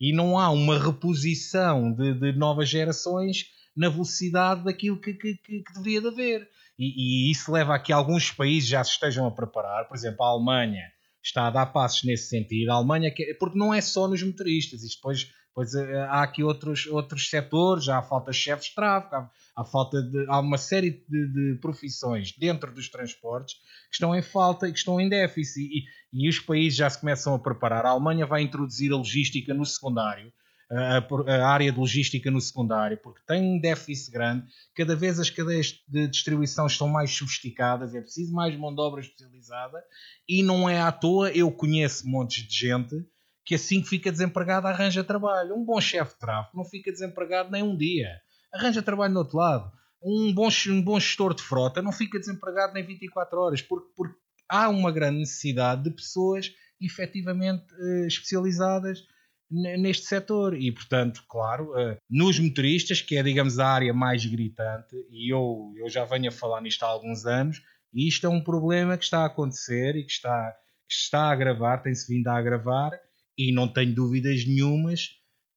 e não há uma reposição de, de novas gerações na velocidade daquilo que, que, que, que deveria de haver. E, e, isso leva a que alguns países já se estejam a preparar, por exemplo, a Alemanha está a dar passos nesse sentido, a Alemanha, porque não é só nos motoristas, isto depois Pois eh, há aqui outros, outros setores, há falta de chefes de tráfego, há, há, falta de, há uma série de, de, profissões dentro dos transportes que estão em falta e que estão em déficit. E, e, os países já se começam a preparar. A Alemanha vai introduzir a logística no secundário, a, a área de logística no secundário, porque tem um déficit grande. Cada vez as cadeias de distribuição estão mais sofisticadas, é preciso mais mão de obra especializada e não é à toa. Eu conheço montes de gente que assim que fica desempregado arranja trabalho. Um bom chefe de tráfego não fica desempregado nem um dia. Arranja trabalho no outro lado. Um bom, um bom gestor de frota não fica desempregado nem 24 horas, porque, porque há uma grande necessidade de pessoas efetivamente eh, especializadas neste setor e portanto claro eh, nos motoristas que é digamos a área mais gritante e eu, eu já venho a falar nisto há alguns anos e isto é um problema que está a acontecer e que está, que está a agravar, tem-se vindo a agravar e não tenho dúvidas nenhumas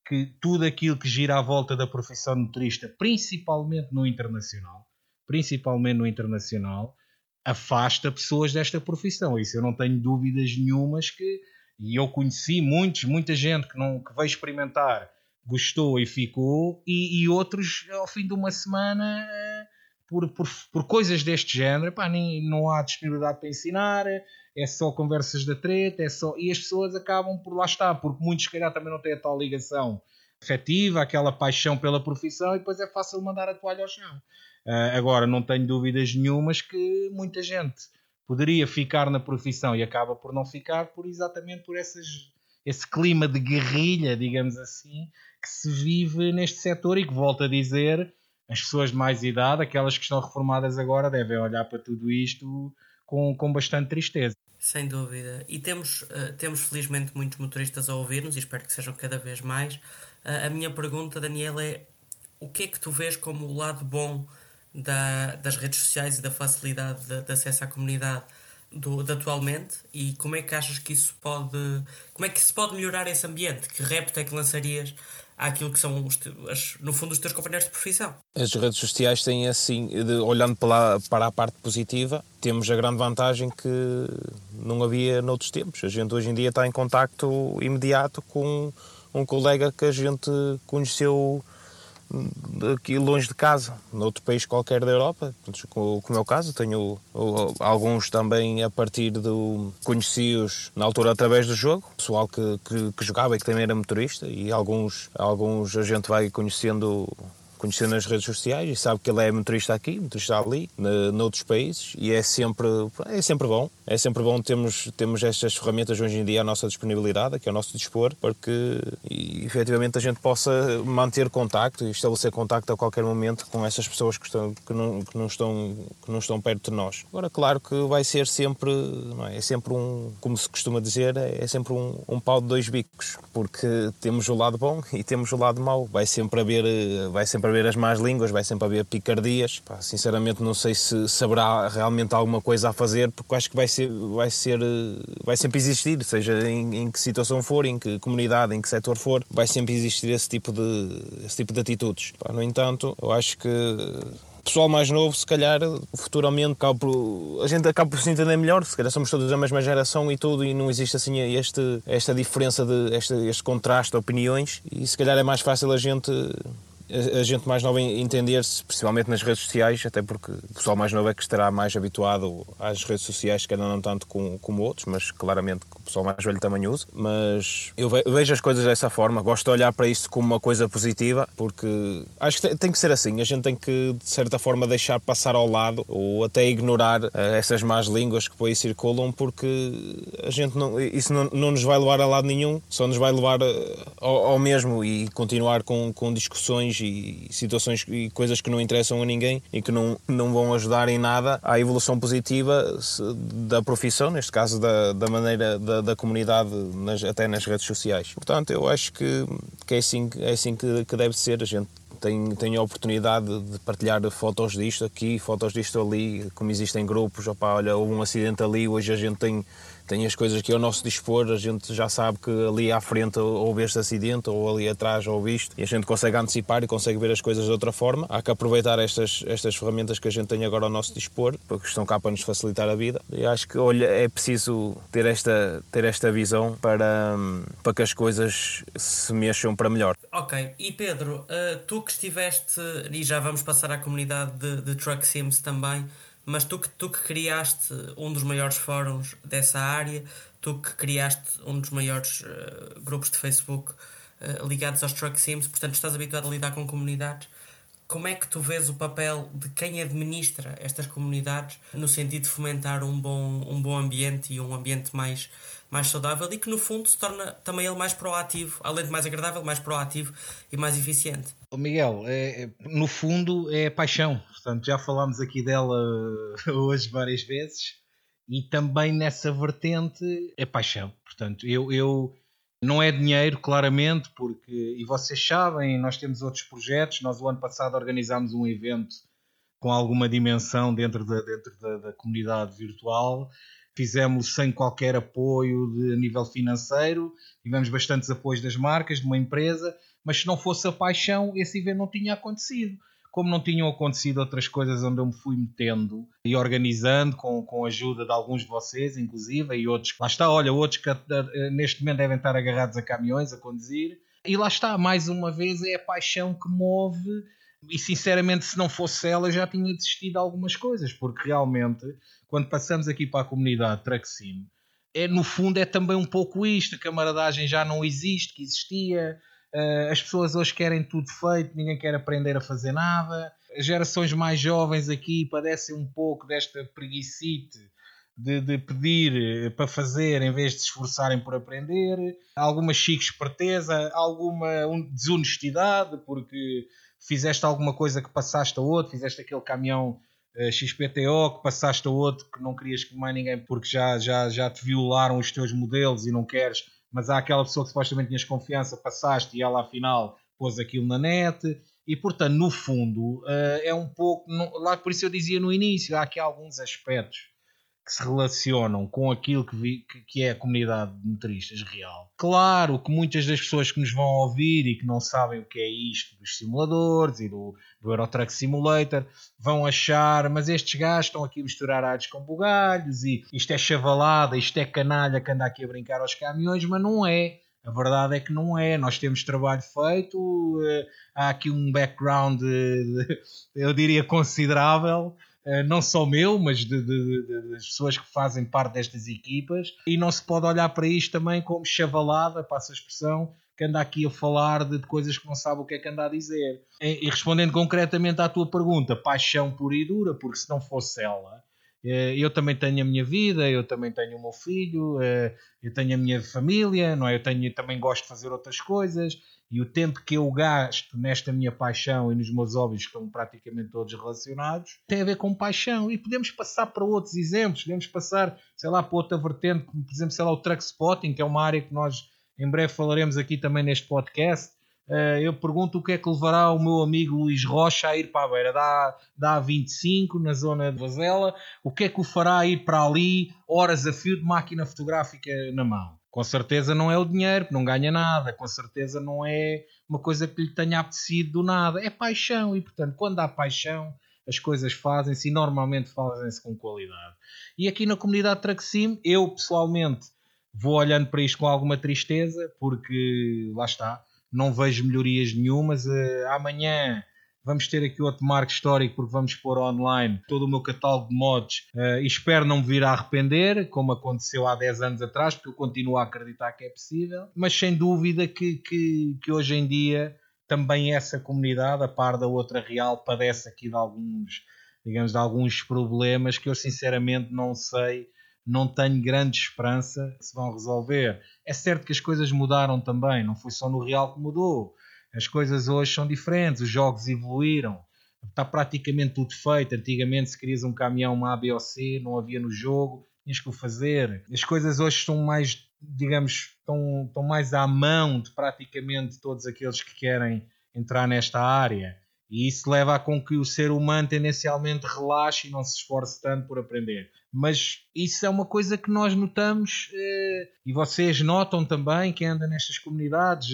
que tudo aquilo que gira à volta da profissão motorista, principalmente no internacional, principalmente no internacional, afasta pessoas desta profissão. Isso eu não tenho dúvidas nenhumas que e eu conheci muitos, muita gente que não que veio experimentar, gostou e ficou, e, e outros ao fim de uma semana eh, por, por, por coisas deste género, pá, nem, não há disponibilidade para ensinar, é só conversas da treta, é só. E as pessoas acabam por lá estar, porque muitos, se calhar, também não têm a tal ligação afetiva, aquela paixão pela profissão, e depois é fácil mandar a toalha ao chão. Uh, agora, não tenho dúvidas nenhumas que muita gente poderia ficar na profissão e acaba por não ficar por exatamente por essas, esse clima de guerrilha, digamos assim, que se vive neste setor e que, volto a dizer, as pessoas de mais idade, aquelas que estão reformadas agora, devem olhar para tudo isto com, com bastante tristeza. Sem dúvida. E temos, uh, temos felizmente muitos motoristas a ouvir-nos e espero que sejam cada vez mais. Uh, a minha pergunta, Daniel, é o que é que tu vês como o lado bom da, das redes sociais e da facilidade de, de acesso à comunidade do, de atualmente e como é que achas que isso pode como é que se pode melhorar esse ambiente? Que repto é que lançarias àquilo que são, as, no fundo, os teus companheiros de profissão. As redes sociais têm assim, de, olhando para, para a parte positiva, temos a grande vantagem que não havia noutros tempos. A gente hoje em dia está em contacto imediato com um colega que a gente conheceu aqui longe de casa, noutro país qualquer da Europa, como é o caso, tenho alguns também a partir do conheci-os na altura através do jogo, pessoal que, que, que, jogava e que também era motorista e alguns, alguns a gente vai conhecendo conhecendo nas redes sociais e sabe que ele é motorista aqui, motorista ali, noutros países e é sempre, é sempre bom. É sempre bom termos, termos estas ferramentas hoje em dia à nossa disponibilidade, que é o nosso dispor, para que efetivamente a gente possa manter contacto e estabelecer contacto a qualquer momento com essas pessoas que, estão, que, não, que, não, estão, que não estão perto de nós. Agora, claro que vai ser sempre, é? é? sempre um, como se costuma dizer, é sempre um, um pau de dois bicos, porque temos o lado bom e temos o lado mau. Vai sempre haver, vai sempre haver as más línguas, vai sempre haver picardias. Pá, sinceramente não sei se saberá realmente alguma coisa a fazer, porque acho que vai ser, vai ser, vai sempre existir, seja em, em que situação for, em que comunidade, em que setor for, vai sempre existir esse tipo de, esse tipo de atitudes. Pá, no entanto, eu acho que pessoal mais novo, se calhar, futuramente, por, a gente acaba por se entender melhor, se calhar somos todos da mesma geração e tudo, e não existe assim este, esta diferença, de, este, este contraste de opiniões, e se calhar é mais fácil a gente a, gente mais nova entender-se, principalmente nas redes sociais, até porque o pessoal mais novo é que estará mais habituado às redes sociais, que não tanto como, como outros, mas claramente o pessoal mais velho também usa. Mas eu vejo as coisas dessa forma, gosto de olhar para isto como uma coisa positiva, porque acho que tem que ser assim, a gente tem que, de certa forma, deixar passar ao lado ou até ignorar uh, essas más línguas que por aí circulam, porque a gente não, isso não, não nos vai levar a lado nenhum, só nos vai levar uh, ao, ao mesmo e continuar com, com discussões e situações e coisas que não interessam a ninguém e que não, não vão ajudar em nada à evolução positiva da profissão, neste caso da, da maneira da, da comunidade, nas, até nas redes sociais. Portanto, eu acho que, que é assim, é assim que, que deve ser. A gente tem, tem a oportunidade de partilhar fotos disto aqui, fotos disto ali, como existem grupos, opa, olha, houve um acidente ali, hoje a gente tem tem as coisas que ao nosso dispor, a gente já sabe que ali à frente houve este acidente ou ali atrás houve isto e a gente consegue antecipar e consegue ver as coisas de outra forma. Há que aproveitar estas, estas ferramentas que a gente tem agora ao nosso dispor, porque estão cá para nos facilitar a vida. E acho que olha, é preciso ter esta, ter esta visão para, para que as coisas se mexam para melhor. Ok, e Pedro, uh, tu que estiveste, e já vamos passar à comunidade de, de Truck Sims também, mas tu que, tu que criaste um dos maiores fóruns dessa área, tu que criaste um dos maiores uh, grupos de Facebook uh, ligados aos truck sims, portanto estás habituado a lidar com comunidades. Como é que tu vês o papel de quem administra estas comunidades no sentido de fomentar um bom, um bom ambiente e um ambiente mais, mais saudável e que no fundo se torna também ele mais proativo, além de mais agradável, mais proativo e mais eficiente? Miguel, é, é, no fundo é paixão. Portanto, já falámos aqui dela hoje várias vezes e também nessa vertente é paixão. Portanto, eu, eu não é dinheiro, claramente, porque, e vocês sabem, nós temos outros projetos. Nós, o ano passado, organizámos um evento com alguma dimensão dentro da, dentro da, da comunidade virtual. Fizemos sem qualquer apoio de nível financeiro, tivemos bastantes apoios das marcas, de uma empresa, mas se não fosse a paixão, esse evento não tinha acontecido. Como não tinham acontecido outras coisas onde eu me fui metendo e organizando com, com a ajuda de alguns de vocês, inclusive, e outros, lá está, olha, outros que eh, neste momento devem estar agarrados a caminhões a conduzir. E lá está, mais uma vez, é a paixão que move e sinceramente se não fosse ela já tinha desistido de algumas coisas, porque realmente quando passamos aqui para a comunidade Truck Sim, é, no fundo é também um pouco isto, a camaradagem já não existe, que existia, Uh, as pessoas hoje querem tudo feito, ninguém quer aprender a fazer nada. As gerações mais jovens aqui padecem um pouco desta preguicite de, de, pedir eh, para fazer em vez de se esforçarem por aprender. Alguma chique esperteza, alguma desonestidade, porque fizeste alguma coisa que passaste a outro, fizeste aquele caminhão eh, XPTO que passaste a outro que não querias que mais ninguém, porque já, já, já te violaram os teus modelos e não queres mas há aquela pessoa que supostamente tinhas confiança, passaste e ela afinal pôs aquilo na net. E portanto, no fundo, uh, é um pouco. lá por isso eu dizia no início, há aqui alguns aspectos que se relacionam com aquilo que, vi, que, é a comunidade de motoristas real. Claro que muitas das pessoas que nos vão ouvir e que não sabem o que é isto dos simuladores e do, do Eurotruck Simulator vão achar, mas estes gajos estão aqui a misturar áreas com bugalhos e isto é chavalada, isto é canalha que anda aqui a brincar aos caminhões, mas não é. A verdade é que não é. Nós temos trabalho feito, eh, há aqui um background, eu diria, considerável eh, não só meu, mas de, de, de, das pessoas que fazem parte destas equipas, e não se pode olhar para isto também como chavalada, passa a expressão, que anda aqui a falar de, coisas que não sabe o que é que anda a dizer. E, e respondendo concretamente à tua pergunta, paixão pura e dura, porque se não fosse ela, eh, eu também tenho a minha vida, eu também tenho o meu filho, eh, eu tenho a minha família, não é? Eu tenho, também gosto de fazer outras coisas e o tempo que eu gasto nesta minha paixão e nos meus hobbies que estão praticamente todos relacionados tem a ver com paixão e podemos passar para outros exemplos, podemos passar, sei lá, para outra vertente, como por exemplo, sei lá, o truck spotting, que é uma área que nós em breve falaremos aqui também neste podcast. Uh, eu pergunto o que é que levará o meu amigo Luís Rocha a ir para a beira da, da A25, na zona de Vazela, o que é que o fará ir para ali, horas a fio de máquina fotográfica na mão? Com certeza não é o dinheiro, não ganha nada, com certeza não é uma coisa que lhe tenha apetecido do nada, é paixão e, portanto, quando há paixão, as coisas fazem-se e normalmente fazem-se com qualidade. E aqui na comunidade Traxim, eu pessoalmente vou olhando para isto com alguma tristeza, porque lá está, não vejo melhorias nenhumas. Uh, amanhã vamos ter aqui outro marco histórico porque vamos pôr online todo o meu catálogo de mods uh, e espero não me vir a arrepender, como aconteceu há 10 anos atrás, porque eu continuo a acreditar que é possível, mas sem dúvida que, que, que hoje em dia também essa comunidade, a par da outra real, padece aqui de alguns, digamos, de alguns problemas que eu sinceramente não sei, não tenho grande esperança que se vão resolver. É certo que as coisas mudaram também, não foi só no real que mudou. As coisas hoje são diferentes, os jogos evoluíram, está praticamente tudo feito. Antigamente, se querias um caminhão, uma A, B ou C, não havia no jogo, tinhas que o fazer. As coisas hoje estão mais digamos, estão, estão mais à mão de praticamente todos aqueles que querem entrar nesta área. E isso leva a com que o ser humano tendencialmente relaxe e não se esforce tanto por aprender. Mas isso é uma coisa que nós notamos eh, e vocês notam também que anda nestas comunidades.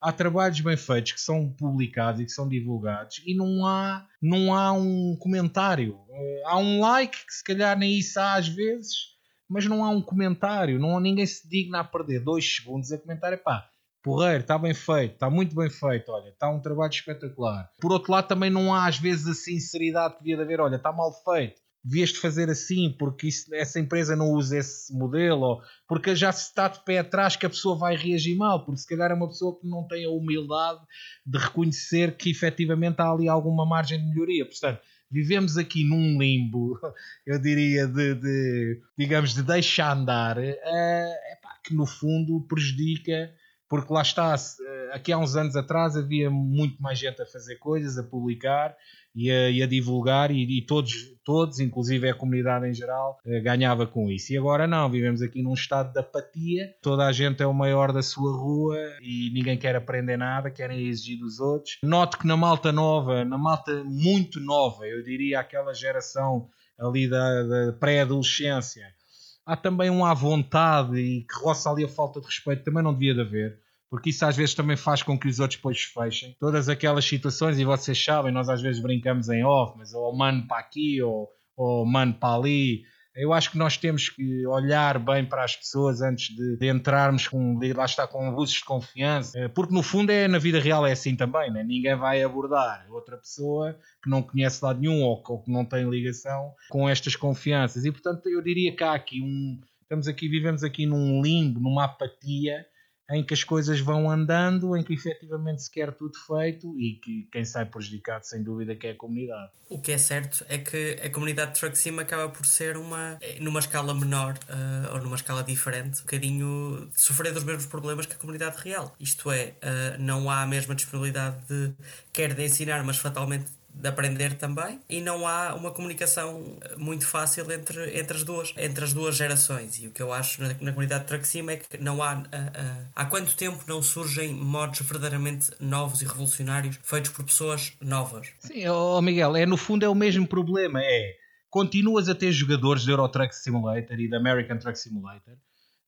Há trabalhos bem feitos que são publicados e que são divulgados e não há, não há um comentário. Eh, há um like que se calhar nem isso há às vezes mas não há um comentário, não ninguém se digna a perder dois segundos a comentar, é pá, porreiro, está bem feito, está muito bem feito, olha, está um trabalho espetacular. Por outro lado, também não há às vezes a sinceridade que devia de haver, olha, está mal feito, devias de fazer assim, porque isso, essa empresa não usa esse modelo, ou porque já se está de pé atrás que a pessoa vai reagir mal, porque se calhar é uma pessoa que não tem a humildade de reconhecer que efetivamente há ali alguma margem de melhoria. Portanto, vivemos aqui num limbo, eu diria, de, de digamos, de deixar andar, é, epá, que no fundo prejudica, porque lá está, eh, aqui há uns anos atrás havia muito mais gente a fazer coisas, a publicar, e a, e a divulgar e, e, todos, todos, inclusive a comunidade em geral, eh, ganhava com isso. E agora não, vivemos aqui num estado de apatia, toda a gente é o maior da sua rua e ninguém quer aprender nada, querem exigir dos outros. Noto que na malta nova, na malta muito nova, eu diria aquela geração ali da, da pré-adolescência, há também um à vontade e que roça ali a falta de respeito, também não devia de haver porque isso às vezes também faz com que os outros depois fechem. Todas aquelas situações, e vocês sabem, nós às vezes brincamos em off, mas ou mano para aqui ou, ou mano para ali. Eu acho que nós temos que olhar bem para as pessoas antes de, de entrarmos com, de, lá está, com abusos de confiança, eh, porque no fundo é na vida real é assim também, né? ninguém vai abordar outra pessoa que não conhece lado nenhum ou, ou que não tem ligação com estas confianças. E portanto eu diria que há aqui um. Estamos aqui, vivemos aqui num limbo, numa apatia em que as coisas vão andando, em que efetivamente se quer tudo feito e que quem sai prejudicado, sem dúvida, que é a comunidade. O que é certo é que a comunidade de Truck Sim acaba por ser uma, numa escala menor uh, ou numa escala diferente, um bocadinho sofrer dos mesmos problemas que a comunidade real. Isto é, uh, não há a mesma disponibilidade de quer de ensinar, mas fatalmente de aprender também e não há uma comunicação muito fácil entre, entre, as, duas, entre as duas gerações. E o que eu acho na, na comunidade de Traxima é que não há. Há quanto tempo não surgem modos verdadeiramente novos e revolucionários feitos por pessoas novas? Sim, oh Miguel, é, no fundo é o mesmo problema. É continuas a ter jogadores de Euro Truck Simulator e da American Truck Simulator.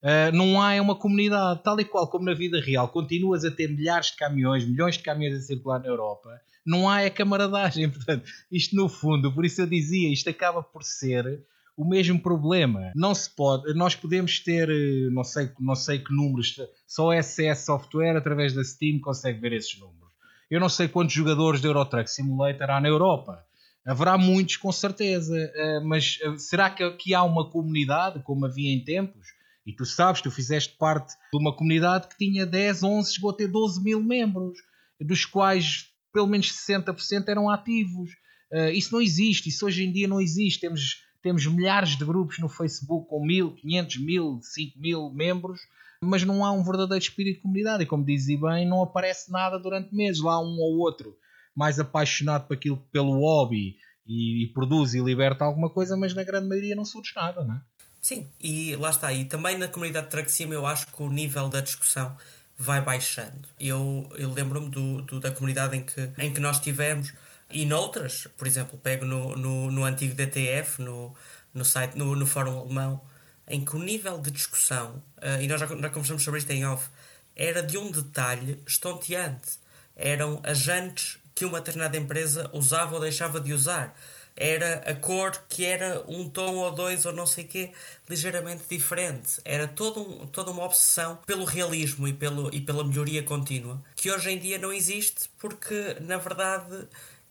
Uh, não há uma comunidade, tal e qual como na vida real, continuas a ter milhares de caminhões, milhões de caminhões a circular na Europa não há é camaradagem. Portanto, isto no fundo, por isso eu dizia, isto acaba por ser o mesmo problema. Não se pode, nós podemos ter, eh, não sei, não sei que números, só SS Software através da Steam consegue ver esses números. Eu não sei quantos jogadores de Euro Truck Simulator há na Europa. Haverá muitos, com certeza, eh, mas eh, será que aqui há uma comunidade, como havia em tempos? E tu sabes, tu fizeste parte de uma comunidade que tinha 10, 11, chegou a ter 12 mil membros, dos quais pelo menos 60% eram ativos. Uh, isso não existe, isso hoje em dia não existe. Temos, temos milhares de grupos no Facebook com mil, quinhentos mil, cinco mil membros, mas não há um verdadeiro espírito de comunidade. E como dizia bem, não aparece nada durante meses. Lá um ou outro mais apaixonado por aquilo, pelo hobby e, e produz e liberta alguma coisa, mas na grande maioria não surge nada, não é? Sim, e lá está. E também na comunidade de Traxima eu acho que o nível da discussão vai baixando. Eu, eu lembro-me do, do, da comunidade em que, em que nós tivemos e noutras, por exemplo, pego no, no, no antigo DTF, no, no site, no, no fórum alemão, em que o nível de discussão, uh, e nós já, já conversamos sobre isto em off, era de um detalhe estonteante. Eram agentes que uma determinada empresa usava ou deixava de usar. Era a cor que era um tom ou dois ou não sei quê ligeiramente diferente. Era todo um, toda uma obsessão pelo realismo e, pelo, e pela melhoria contínua que hoje em dia não existe porque, na verdade,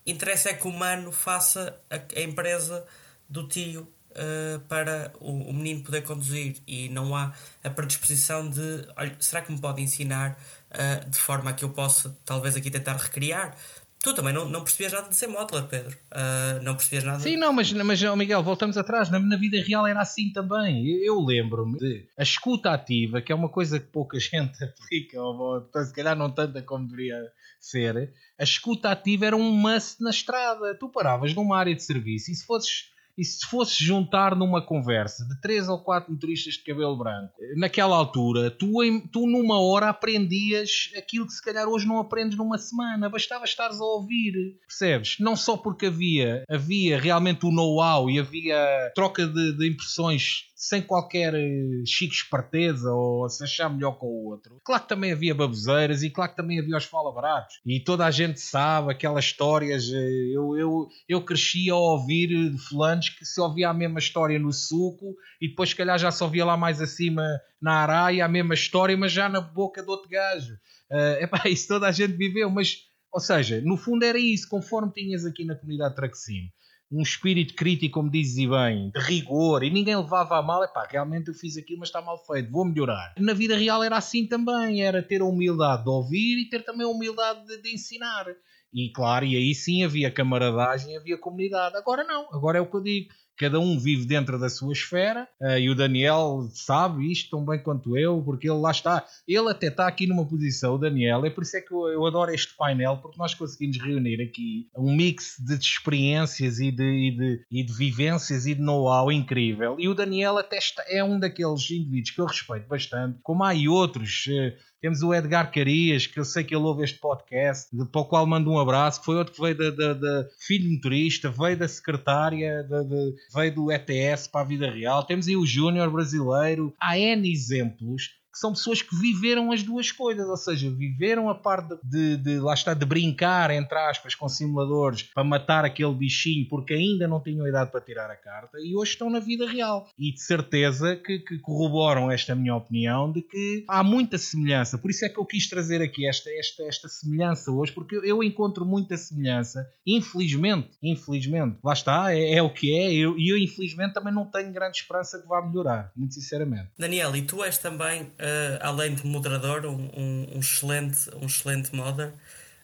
interessa é que o humano faça a, a empresa do tio uh, para o, o, menino poder conduzir e não há a predisposição de olha, será que me pode ensinar uh, de forma que eu possa talvez aqui tentar recriar Tu também não, não percebias nada de ser modeler, Pedro. Uh, não percebias nada. Sim, não, mas, mas oh Miguel, voltamos atrás. Na, na vida real era assim também. Eu, lembro-me de a escuta ativa, que é uma coisa que pouca gente aplica, ou, ou se calhar não tanta como deveria ser. A escuta ativa era um must na estrada. Tu paravas numa área de serviço e se fosses e se fosse juntar numa conversa de três ou quatro motoristas de cabelo branco, naquela altura, tu, tu numa hora aprendias aquilo que se calhar hoje não aprendes numa semana. Bastava estares a ouvir, percebes? Não só porque havia, havia realmente o know-how e havia troca de, de impressões sem qualquer eh, chico esperteza ou se achar melhor com o outro. Claro que também havia baboseiras e claro que também havia os fala-baratos. E toda a gente sabe aquelas histórias. Eh, eu, eu, eu cresci a ouvir de fulanos que se ouvia a mesma história no suco e depois, se calhar, já se ouvia lá mais acima na araia a mesma história, mas já na boca do outro gajo. Uh, epá, isso toda a gente viveu, mas, ou seja, no fundo era isso, conforme tinhas aqui na comunidade Traxim um espírito crítico, como dizes e bem, de rigor, e ninguém levava a mal, é pá, realmente eu fiz aquilo, mas está mal feito, vou melhorar. Na vida real era assim também, era ter a humildade de ouvir e ter também a humildade de, de ensinar. E claro, e aí sim havia camaradagem, havia comunidade. Agora não, agora é o que eu digo cada um vive dentro da sua esfera uh, e o Daniel sabe isto tão bem quanto eu, porque ele lá está, ele até está aqui numa posição, o Daniel, é por isso é que eu, eu adoro este painel, porque nós conseguimos reunir aqui um mix de experiências e de, e de, e de vivências e de know-how incrível. E o Daniel até está, é um daqueles indivíduos que eu respeito bastante, como há e outros. Temos o Edgar Carias, que eu sei que ele ouve este podcast, para o qual mando um abraço, foi outro que veio da, da, da filho motorista, veio da secretária, da, veio do ETS para a vida real. Temos aí o Júnior brasileiro. Há N exemplos que são pessoas que viveram as duas coisas, ou seja, viveram a parte de, de, lá está, de brincar, entre aspas, com simuladores para matar aquele bichinho porque ainda não tinham idade para tirar a carta e hoje estão na vida real. E de certeza que, que corroboram esta minha opinião de que há muita semelhança. Por isso é que eu quis trazer aqui esta, esta, esta semelhança hoje, porque eu encontro muita semelhança. Infelizmente, infelizmente, lá está, é, é o que é, e eu, eu infelizmente também não tenho grande esperança que vá melhorar, muito sinceramente. Daniel, e tu és também além de moderador, um, um, excelente, um excelente modder.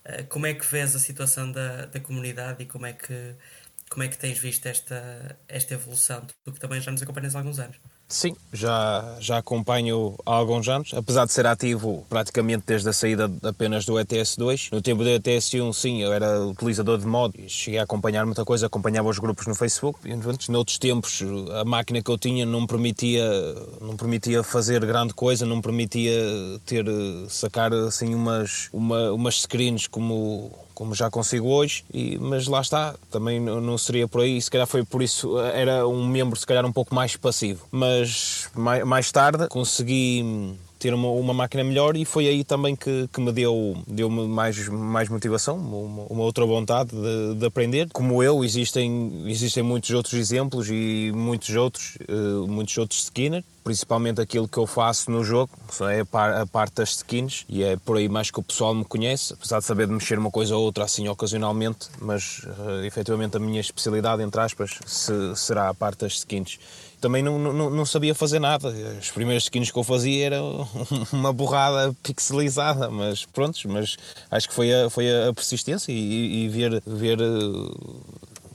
Uh, como é que vês a situação da, da comunidade e como é que, como é que tens visto esta, esta evolução? Tu que também já nos acompanhas há alguns anos. Sim, já, já acompanho há alguns anos, apesar de ser ativo praticamente desde a saída apenas do ETS2. No tempo do ETS1, sim, eu era utilizador de mod e cheguei a acompanhar muita coisa, acompanhava os grupos no Facebook. E, noutros tempos, a máquina que eu tinha não permitia, não permitia fazer grande coisa, não permitia ter, sacar assim umas, uma, umas screens como como já consigo hoje, e, mas lá está, também não seria por aí, se calhar foi por isso, era um membro se calhar um pouco mais passivo, mas mais, mais tarde consegui ter uma, uma máquina melhor e foi aí também que, que me deu, deu -me mais, mais motivação, uma, uma outra vontade de, de, aprender. Como eu, existem, existem muitos outros exemplos e muitos outros, uh, muitos outros Skinner, principalmente aquilo que eu faço no jogo, é a, par, a, parte das skins, e é por aí mais que o pessoal me conhece, apesar de saber de mexer uma coisa ou outra assim ocasionalmente, mas uh, efetivamente a minha especialidade, entre aspas, se, será a parte das skins também não, não, não, sabia fazer nada. As primeiras skins que eu fazia era uma borrada pixelizada, mas pronto, mas acho que foi a, foi a persistência e, e ver, ver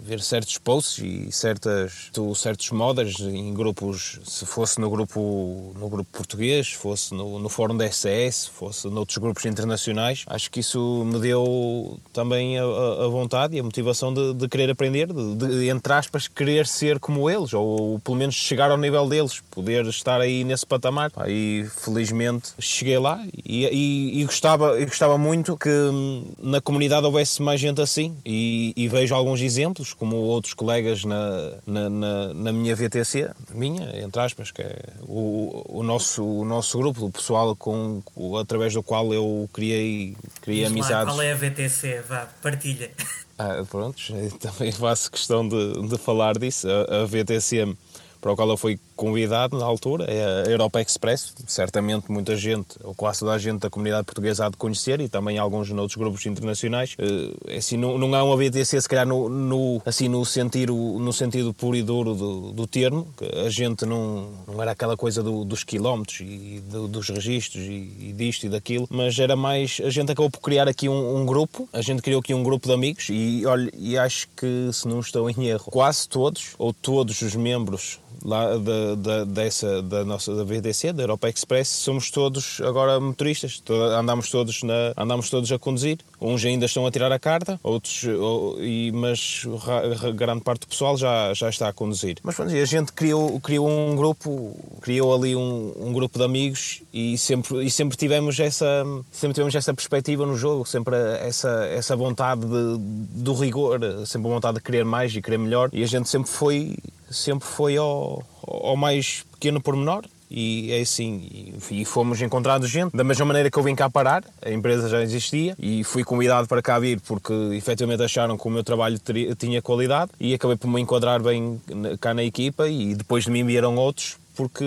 ver certos posts e certas, certos modders em grupos, se fosse no grupo, no grupo português, fosse no, no fórum da SS, fosse noutros grupos internacionais, acho que isso me deu também a, a vontade e a motivação de, de querer aprender, de, de, entre aspas, querer ser como eles, ou, ou, pelo menos chegar ao nível deles, poder estar aí nesse patamar. Aí, felizmente, cheguei lá e, e, e gostava, e gostava muito que hum, na comunidade houvesse mais gente assim e, e vejo alguns exemplos como outros colegas na, na, na, na, minha VTC, minha, entre aspas, que é o, o, nosso, o nosso grupo, o pessoal com, através do qual eu criei, criei amizades. Lá, qual é a VTC? Vá, partilha. Ah, pronto, também faço questão de, de falar disso. A, a VTC para o qual eu fui convidado na altura, é a Europa Express. Certamente muita gente, ou quase toda a gente da comunidade portuguesa há de conhecer e também alguns outros grupos internacionais. Eh, é assim, não, não há uma BTC, se calhar, no, no, assim, no, sentido, no sentido puro e duro do, do termo. A gente não, não era aquela coisa do, dos quilómetros e do, dos registros e, e, disto e daquilo, mas era mais. A gente acabou por criar aqui um, um grupo, a gente criou aqui um grupo de amigos e, olha, e acho que, se não estou em erro, quase todos, ou todos os membros lá da, da, dessa, da nossa da VDC, da Europa Express, somos todos agora motoristas, andamos todos, na, andamos todos a conduzir. Uns ainda estão a tirar a carta, outros, e, mas grande parte do pessoal já, já está a conduzir. Mas pronto, a gente criou, criou um grupo, criou ali um, um grupo de amigos e sempre, e sempre tivemos essa sempre tivemos essa perspectiva no jogo, sempre essa, essa vontade de, do rigor, sempre a vontade de querer mais e querer melhor e a gente sempre foi sempre foi ao, ao mais pequeno pormenor e é assim, e fomos encontrados gente, da mesma maneira que eu vim cá parar, a empresa já existia e fui convidado para cá vir porque efetivamente acharam que o meu trabalho teria, tinha qualidade e acabei por me enquadrar bem cá na equipa e depois de mim vieram outros porque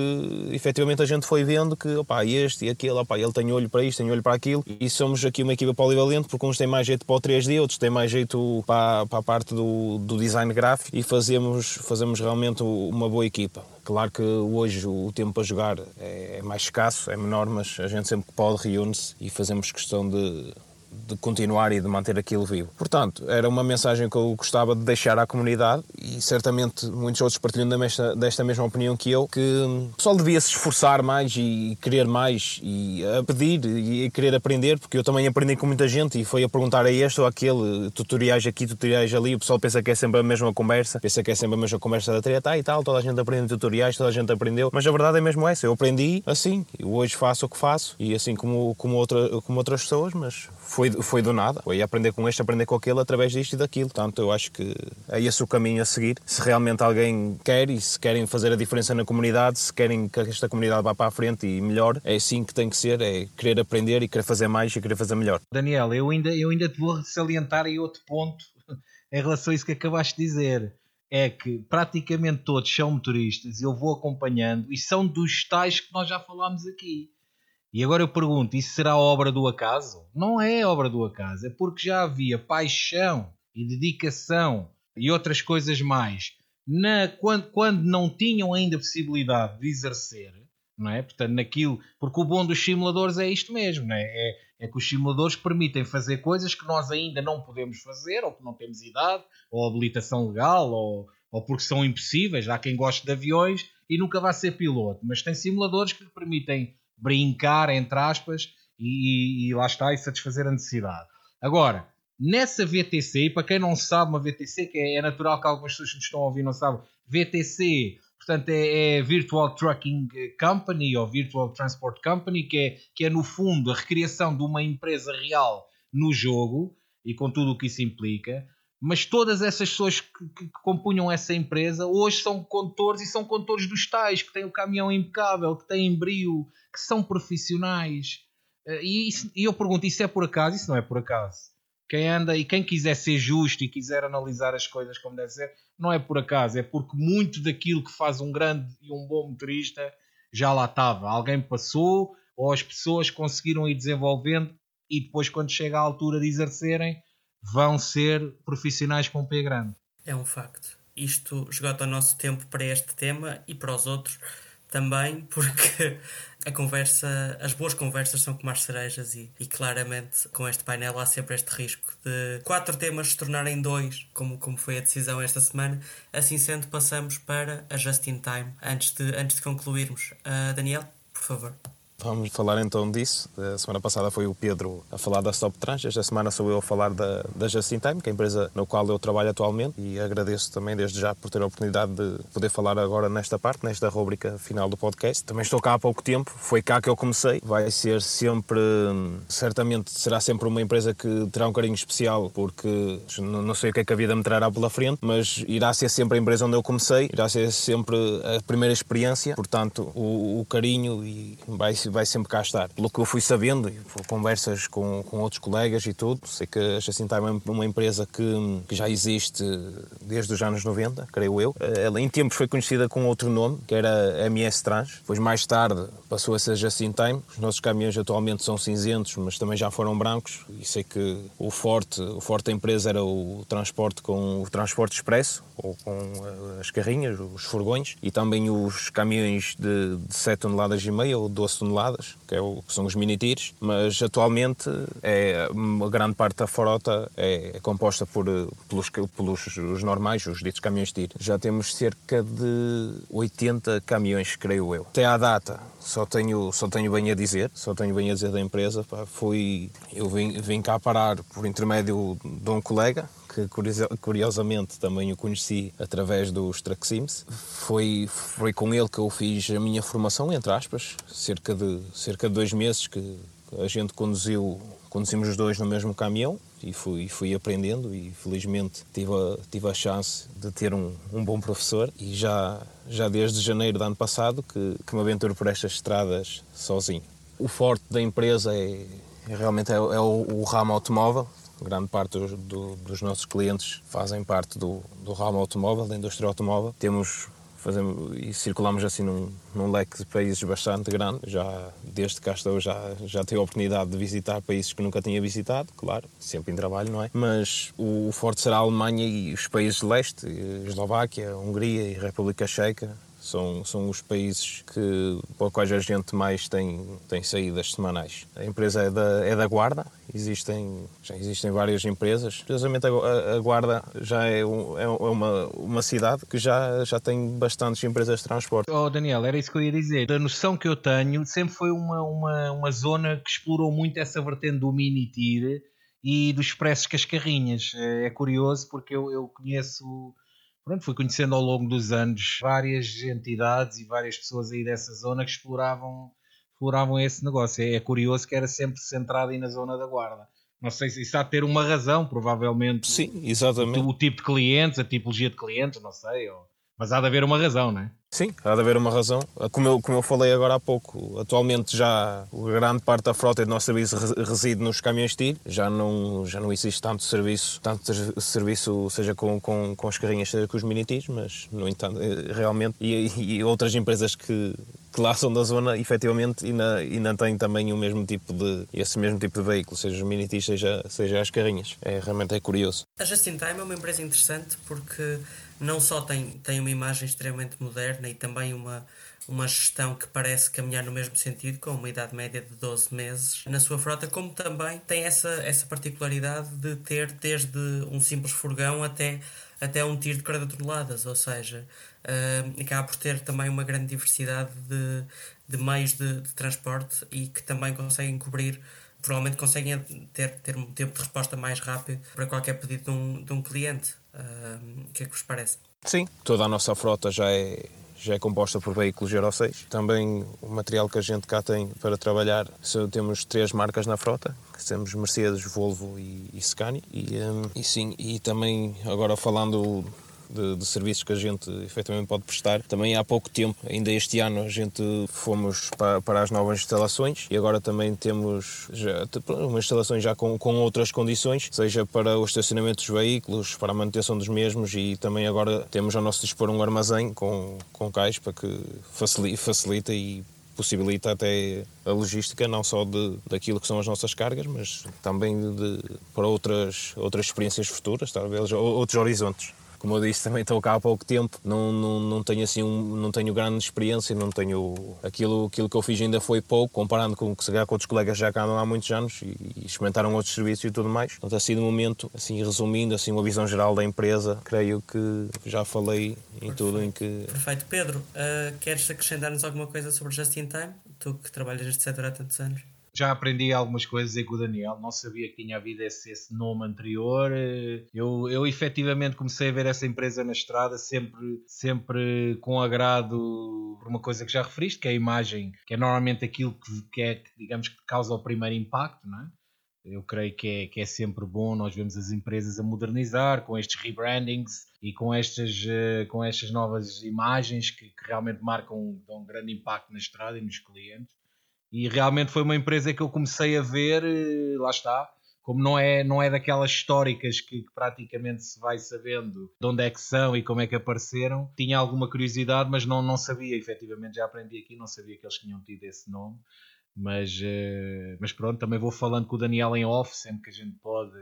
efetivamente a gente foi vendo que opa, este e aquele, opa, ele tem olho para isto, tem olho para aquilo, e somos aqui uma equipa polivalente, porque uns têm mais jeito para o 3D, outros têm mais jeito para, para a parte do, do design gráfico, e fazemos, fazemos realmente uma boa equipa. Claro que hoje o tempo para jogar é, é mais escasso, é menor, mas a gente sempre que pode reúne-se e fazemos questão de de continuar e de manter aquilo vivo. Portanto, era uma mensagem que eu gostava de deixar à comunidade e certamente muitos outros partilham desta, desta mesma opinião que eu, que o pessoal devia se esforçar mais e querer mais e a pedir e querer aprender, porque eu também aprendi com muita gente e foi a perguntar a este ou aquele, tutoriais aqui, tutoriais ali, o pessoal pensa que é sempre a mesma conversa, pensa que é sempre a mesma conversa da treta. Ah, e tal, toda a gente aprende tutoriais, toda a gente aprendeu, mas a verdade é mesmo essa, eu aprendi assim, eu hoje faço o que faço e assim como, como, outra, como outras pessoas, mas foi, foi do nada. Foi aprender com este, aprender com aquele, através disto e daquilo. Portanto, eu acho que é esse o caminho a seguir. Se realmente alguém quer e se querem fazer a diferença na comunidade, se querem que esta comunidade vá para a frente e melhor, é assim que tem que ser, é querer aprender e querer fazer mais e querer fazer melhor. Daniel, eu ainda, eu ainda te vou salientar aí outro ponto em relação a isso que acabaste de dizer é que praticamente todos são motoristas, eu vou acompanhando e são dos tais que nós já falámos aqui. E agora eu pergunto: isso será obra do acaso? Não é obra do acaso, é porque já havia paixão e dedicação e outras coisas mais na, quando, quando não tinham ainda possibilidade de exercer, não é? Portanto, naquilo, porque o bom dos simuladores é isto mesmo, não é? é? É que os simuladores permitem fazer coisas que nós ainda não podemos fazer, ou que não temos idade, ou habilitação legal, ou, ou porque são impossíveis. Há quem goste de aviões e nunca vai ser piloto, mas tem simuladores que permitem brincar, entre aspas, e, e lá está, e satisfazer a necessidade. Agora, nessa VTC, e para quem não sabe, uma VTC, que é, é natural que algumas pessoas que nos estão a ouvir não sabem, VTC, portanto, é, é, Virtual Trucking Company ou Virtual Transport Company, que é, que é no fundo a recriação de uma empresa real no jogo e com tudo o que isso implica. Mas todas essas pessoas que, que, que, compunham essa empresa hoje são condutores e são condutores dos tais, que têm o caminhão impecável, que têm brio, que são profissionais. Eh, e, e eu pergunto: isso é por acaso? Isso não é por acaso. Quem anda e quem quiser ser justo e quiser analisar as coisas como deve ser, não é por acaso, é porque muito daquilo que faz um grande e um bom motorista já lá estava. Alguém passou ou as pessoas conseguiram ir desenvolvendo e depois, quando chega à altura de exercerem, vão ser profissionais com P grande. É um facto. Isto esgota o nosso tempo para este tema e para os outros também, porque a conversa, as boas conversas são como as cerejas e, e, claramente com este painel há sempre este risco de quatro temas se tornarem dois, como, como foi a decisão esta semana. Assim sendo, passamos para a Just in Time. Antes de, antes de concluirmos, uh, Daniel, por favor. Vamos falar então disso. A semana passada foi o Pedro a falar da Stop Trans, esta semana sou eu a falar da, da Just in Time, que é a empresa na qual eu trabalho atualmente e agradeço também desde já por ter a oportunidade de poder falar agora nesta parte, nesta rúbrica final do podcast. Também estou cá há pouco tempo, foi cá que eu comecei. Vai ser sempre, certamente será sempre uma empresa que terá um carinho especial porque não sei o que é que a vida me trará pela frente, mas irá ser sempre a empresa onde eu comecei, irá ser sempre a primeira experiência, portanto o, o carinho e vai, vai sempre cá estar. Pelo que eu fui sabendo, por conversas com, com outros colegas e tudo, sei que a Time é uma empresa que, que já existe desde os anos 90, creio eu. Ela em tempos foi conhecida com outro nome, que era MS Trans. Depois, mais tarde, passou a ser Just in Time. Os nossos caminhões atualmente são cinzentos, mas também já foram brancos. E sei que o forte, o forte da empresa era o transporte com o transporte expresso, ou com eh, as carrinhas, os furgões, e também os caminhões de, de 7 toneladas e meia ou 12 toneladas, que, é o, que são os mini-tiros, mas atualmente é, uma grande parte da frota é, é composta por, pelos, pelos os normais, os ditos caminhões de tiro. Já temos cerca de 80 caminhões, creio eu. Até à data, só tenho, só tenho bem a dizer, só tenho bem a dizer da empresa. Pá, fui, eu vim, vim cá parar por intermédio de um colega, que curiosamente também o conheci através dos Truck Sims. Foi, foi com ele que eu fiz a minha formação, entre aspas, cerca de, cerca de dois meses que a gente conduziu, conduzimos os dois no mesmo caminhão e fui, fui aprendendo e felizmente tive a, tive a chance de ter um, um bom professor e já, já desde janeiro do ano passado que, que me aventuro por estas estradas sozinho. O forte da empresa é, é realmente é, é o, o, ramo automóvel, grande parte do, do, dos nossos clientes fazem parte do, do ramo automóvel, da indústria automóvel. Temos fazemos, e circulamos assim num, num, leque de países bastante grande. Já desde cá estou já já tenho a oportunidade de visitar países que nunca tinha visitado, claro, sempre em trabalho, não é? Mas o, o forte será a Alemanha e os países de leste, Eslováquia, Hungria e República Checa. São, são os países que, para os quais a gente mais tem, tem saídas semanais. A empresa é da, é da Guarda, existem, já existem várias empresas. Precisamente a, a Guarda já é, um, é, é uma, uma cidade que já, já tem bastantes empresas de transporte. Oh, Daniel, era isso que eu ia dizer. A noção que eu tenho sempre foi uma, uma, uma zona que explorou muito essa vertente do mini-tir e dos expressos com as carrinhas. É, é curioso porque eu, eu conheço pronto, fui conhecendo ao longo dos anos várias entidades e várias pessoas aí dessa zona que exploravam, exploravam esse negócio. É, é curioso que era sempre centrado aí na zona da guarda. Não sei se isso há de ter uma razão, provavelmente. Sim, exatamente. O, o tipo de clientes, a tipologia de clientes, não sei. Ou... Mas há de haver uma razão, não é? Sim, há de haver uma razão. Como eu, como eu falei agora há pouco, atualmente já grande parte da frota do nosso serviço reside nos caminhões de tiro. Já não, já não existe tanto serviço, tanto serviço seja com, com, com as carrinhas, seja com os mini-tiros, mas, no entanto, eh, realmente, e, e outras empresas que, que lá são da zona, efetivamente, ainda, ainda têm também o mesmo tipo de, esse mesmo tipo de veículo, seja os mini-tiros, seja, seja as carrinhas. É, realmente é curioso. A Justin Time é uma empresa interessante porque não só tem, tem uma imagem extremamente moderna e também uma, uma gestão que parece caminhar no mesmo sentido, com uma idade média de 12 meses na sua frota, como também tem essa, essa particularidade de ter desde um simples furgão até, até um tiro de 40 toneladas, ou seja, uh, acaba por ter também uma grande diversidade de, de meios de, de transporte e que também conseguem cobrir provavelmente conseguem ter, ter um tempo de resposta mais rápido para qualquer pedido de um, de um cliente. Uh, o que é que vos parece? Sim, toda a nossa frota já é, já é composta por veículos Euro 6. Também o material que a gente cá tem para trabalhar, temos três marcas na frota, temos Mercedes, Volvo e, e Scania. E, um, e sim, e também agora falando de, de, serviços que a gente efetivamente pode prestar. Também há pouco tempo, ainda este ano, a gente fomos para, para as novas instalações e agora também temos já, umas instalações já com, com outras condições, seja para o estacionamento dos veículos, para a manutenção dos mesmos e também agora temos ao nosso dispor um armazém com, com cais para que facilita, facilita e possibilita até a logística não só de, daquilo que são as nossas cargas, mas também de, para outras, outras experiências futuras, talvez outros horizontes como eu disse, também estou cá há pouco tempo, não, não, não tenho assim um, não tenho grande experiência, não tenho aquilo, aquilo que eu fiz ainda foi pouco, comparando com o que se com outros colegas já cá andam há muitos anos e, e, experimentaram outros serviços e tudo mais. Portanto, assim no momento, assim resumindo, assim uma visão geral da empresa, creio que já falei em Perfeito. tudo em que. Perfeito, Pedro, uh, queres acrescentar-nos alguma coisa sobre Just in Time? Tu que trabalhas neste setor há tantos anos já aprendi algumas coisas com o Daniel, não sabia que tinha havido esse, esse, nome anterior. Eu, eu efetivamente comecei a ver essa empresa na estrada sempre, sempre com agrado por uma coisa que já referiste, que é a imagem, que é normalmente aquilo que, que é, digamos, que causa o primeiro impacto, não é? Eu creio que é, que é sempre bom nós vemos as empresas a modernizar com estes rebrandings e com estas, eh, com estas novas imagens que, que realmente marcam, dão um grande impacto na estrada e nos clientes E realmente foi uma empresa que eu comecei a ver, eh, lá está, como não é, não é daquelas históricas que, que, praticamente se vai sabendo de onde é que são e como é que apareceram, tinha alguma curiosidade, mas não, não sabia, efetivamente já aprendi aqui, não sabia que eles tinham tido esse nome. Mas, uh, mas pronto, também vou falando com o Daniel em off, sempre que a gente pode,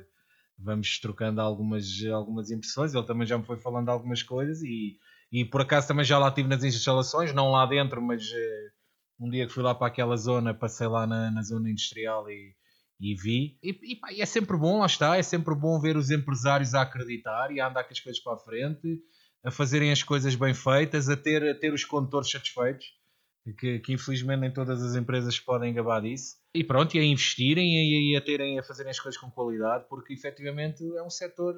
vamos trocando algumas, algumas impressões. Ele também já me foi falando algumas coisas e, e por acaso também já lá estive nas instalações, não lá dentro, mas uh, um dia que fui lá para aquela zona, passei lá na, na zona industrial e, e vi. E, e, pá, é sempre bom, lá está, é sempre bom ver os empresários a acreditar e a andar com as coisas para a frente, a fazerem as coisas bem feitas, a ter, a ter os condutores satisfeitos, que, que infelizmente nem todas as empresas podem gabar disso. E pronto, e a investirem e, a, terem, a fazerem as coisas com qualidade, porque efetivamente é um setor,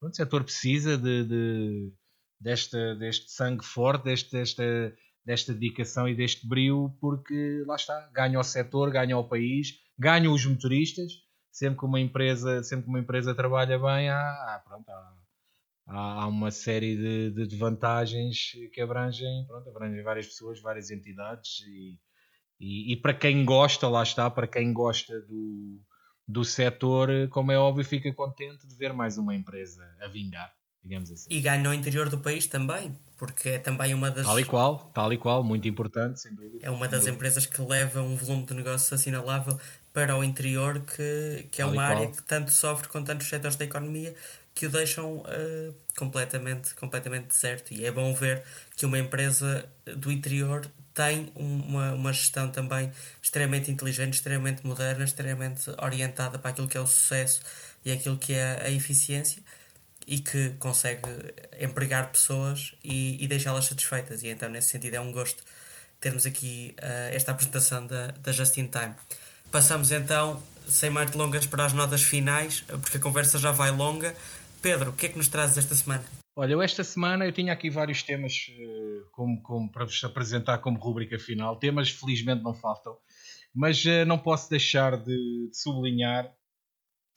pronto, o setor precisa de, de deste, deste sangue forte, deste, desta desta dedicação e deste brilho, porque lá está, ganha o setor, ganha o país, ganham os motoristas. Sempre que uma empresa, sempre que uma empresa trabalha bem, há, há pronto, há, há, uma série de, de, vantagens que abrangem, pronto, abrangem várias pessoas, várias entidades e, e, e, para quem gosta, lá está, para quem gosta do, do setor, como é óbvio, fica contente de ver mais uma empresa a vingar digamos assim. E ganha no interior do país também, porque é também uma das. Tal e qual, tal e qual, muito importante, sem dúvida. É uma das empresas que leva um volume de negócios assinalável para o interior, que, que é uma área que tanto sofre com tantos setores da economia que o deixam uh, completamente, completamente deserto. E é bom ver que uma empresa do interior tem uma, uma gestão também extremamente inteligente, extremamente moderna, extremamente orientada para aquilo que é o sucesso e aquilo que é a eficiência e que consegue empregar pessoas e, e deixá-las satisfeitas. E então, nesse sentido, é um gosto termos aqui uh, esta apresentação da, da Just Time. Passamos então, sem mais delongas, para as notas finais, porque a conversa já vai longa. Pedro, o que é que nos trazes esta semana? Olha, eu esta semana eu tinha aqui vários temas uh, como, como, para vos apresentar como rúbrica final. Temas, felizmente, não faltam, mas uh, não posso deixar de, de sublinhar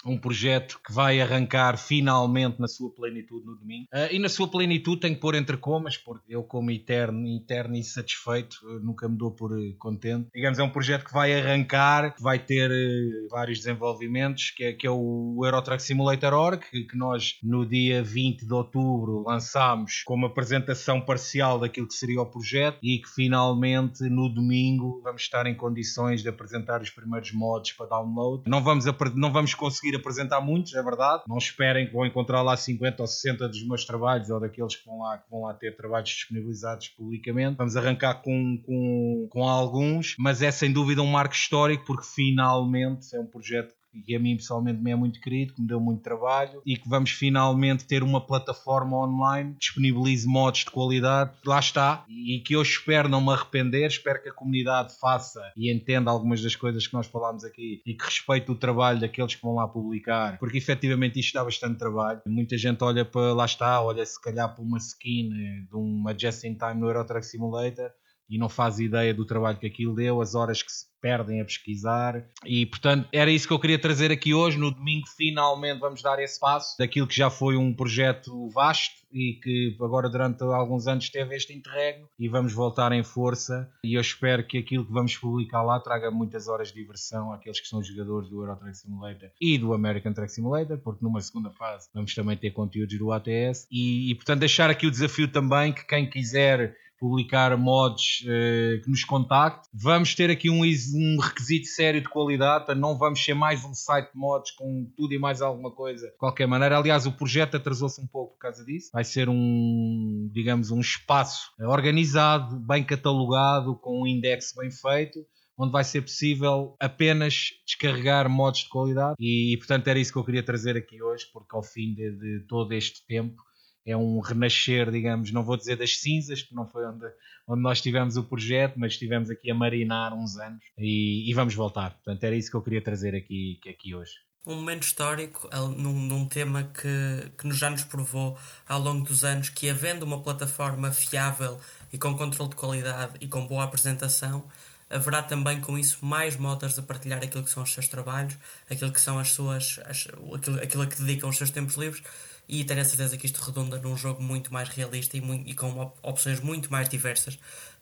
um projeto que vai arrancar finalmente na sua plenitude no domingo. Uh, e na sua plenitude tenho que pôr entre comas, porque eu, como eterno, eterno e satisfeito, nunca me dou por uh, contente. Digamos, é um projeto que vai arrancar, que vai ter uh, vários desenvolvimentos, que é, que é o Eurotruck Simulator Org, que, que, nós no dia 20 de outubro lançámos como apresentação parcial daquilo que seria o projeto e que finalmente no domingo vamos estar em condições de apresentar os primeiros mods para download. Não vamos, não vamos conseguir apresentar muitos, é verdade. Não esperem que vão encontrar lá 50 ou 60 dos meus trabalhos ou daqueles que vão lá, que vão lá ter trabalhos disponibilizados publicamente. Vamos arrancar com, com, com alguns, mas é sem dúvida um marco histórico porque finalmente é um projeto que a mim pessoalmente me é muito querido, que me deu muito trabalho. E que vamos finalmente ter uma plataforma online que disponibilize modos de qualidade, lá está, e que eu espero não me arrepender, espero que a comunidade faça e entenda algumas das coisas que nós falámos aqui e que respeite o trabalho daqueles que vão lá publicar, porque efetivamente isto dá bastante trabalho. Muita gente olha para, lá está, olha se calhar para uma skin de uma Just in Time no Euro Truck Simulator e não faz ideia do trabalho que aquilo deu, as horas que se perdem a pesquisar. E portanto, era isso que eu queria trazer aqui hoje. No domingo, finalmente, vamos dar esse passo daquilo que já foi um projeto vasto e que agora, durante alguns anos, teve este interregno e vamos voltar em força. E eu espero que aquilo que vamos publicar lá traga muitas horas de diversão àqueles que são jogadores do Euro Truck Simulator e do American Truck Simulator, porque numa segunda fase vamos também ter conteúdos do ATS. E, e portanto, deixar aqui o desafio também que quem quiser publicar mods uh, que nos contacte. Vamos ter aqui um, um requisito sério de qualidade, não vamos ser mais um site de mods com tudo e mais alguma coisa de qualquer maneira. Aliás, o projeto atrasou-se um pouco por causa disso. Vai ser um, digamos, um espaço organizado, bem catalogado, com um index bem feito onde vai ser possível apenas descarregar mods de qualidade e, e, portanto era isso que eu queria trazer aqui hoje porque ao fim de, de todo este tempo é um renascer, digamos, não vou dizer das cinzas, porque não foi onde, onde nós tivemos o projeto, mas estivemos aqui a marinar uns anos e, e vamos voltar. Portanto, era isso que eu queria trazer aqui, aqui hoje. Um momento histórico num, num tema que, que já nos provou ao longo dos anos que, havendo uma plataforma fiável e com controle de qualidade e com boa apresentação, haverá também com isso mais modders a partilhar aquilo que são os seus trabalhos, aquilo que são as suas, as, aquilo, aquilo a que dedicam os seus tempos livres e tenho a certeza que isto redunda num jogo muito mais realista e, muito, e com op opções muito mais diversas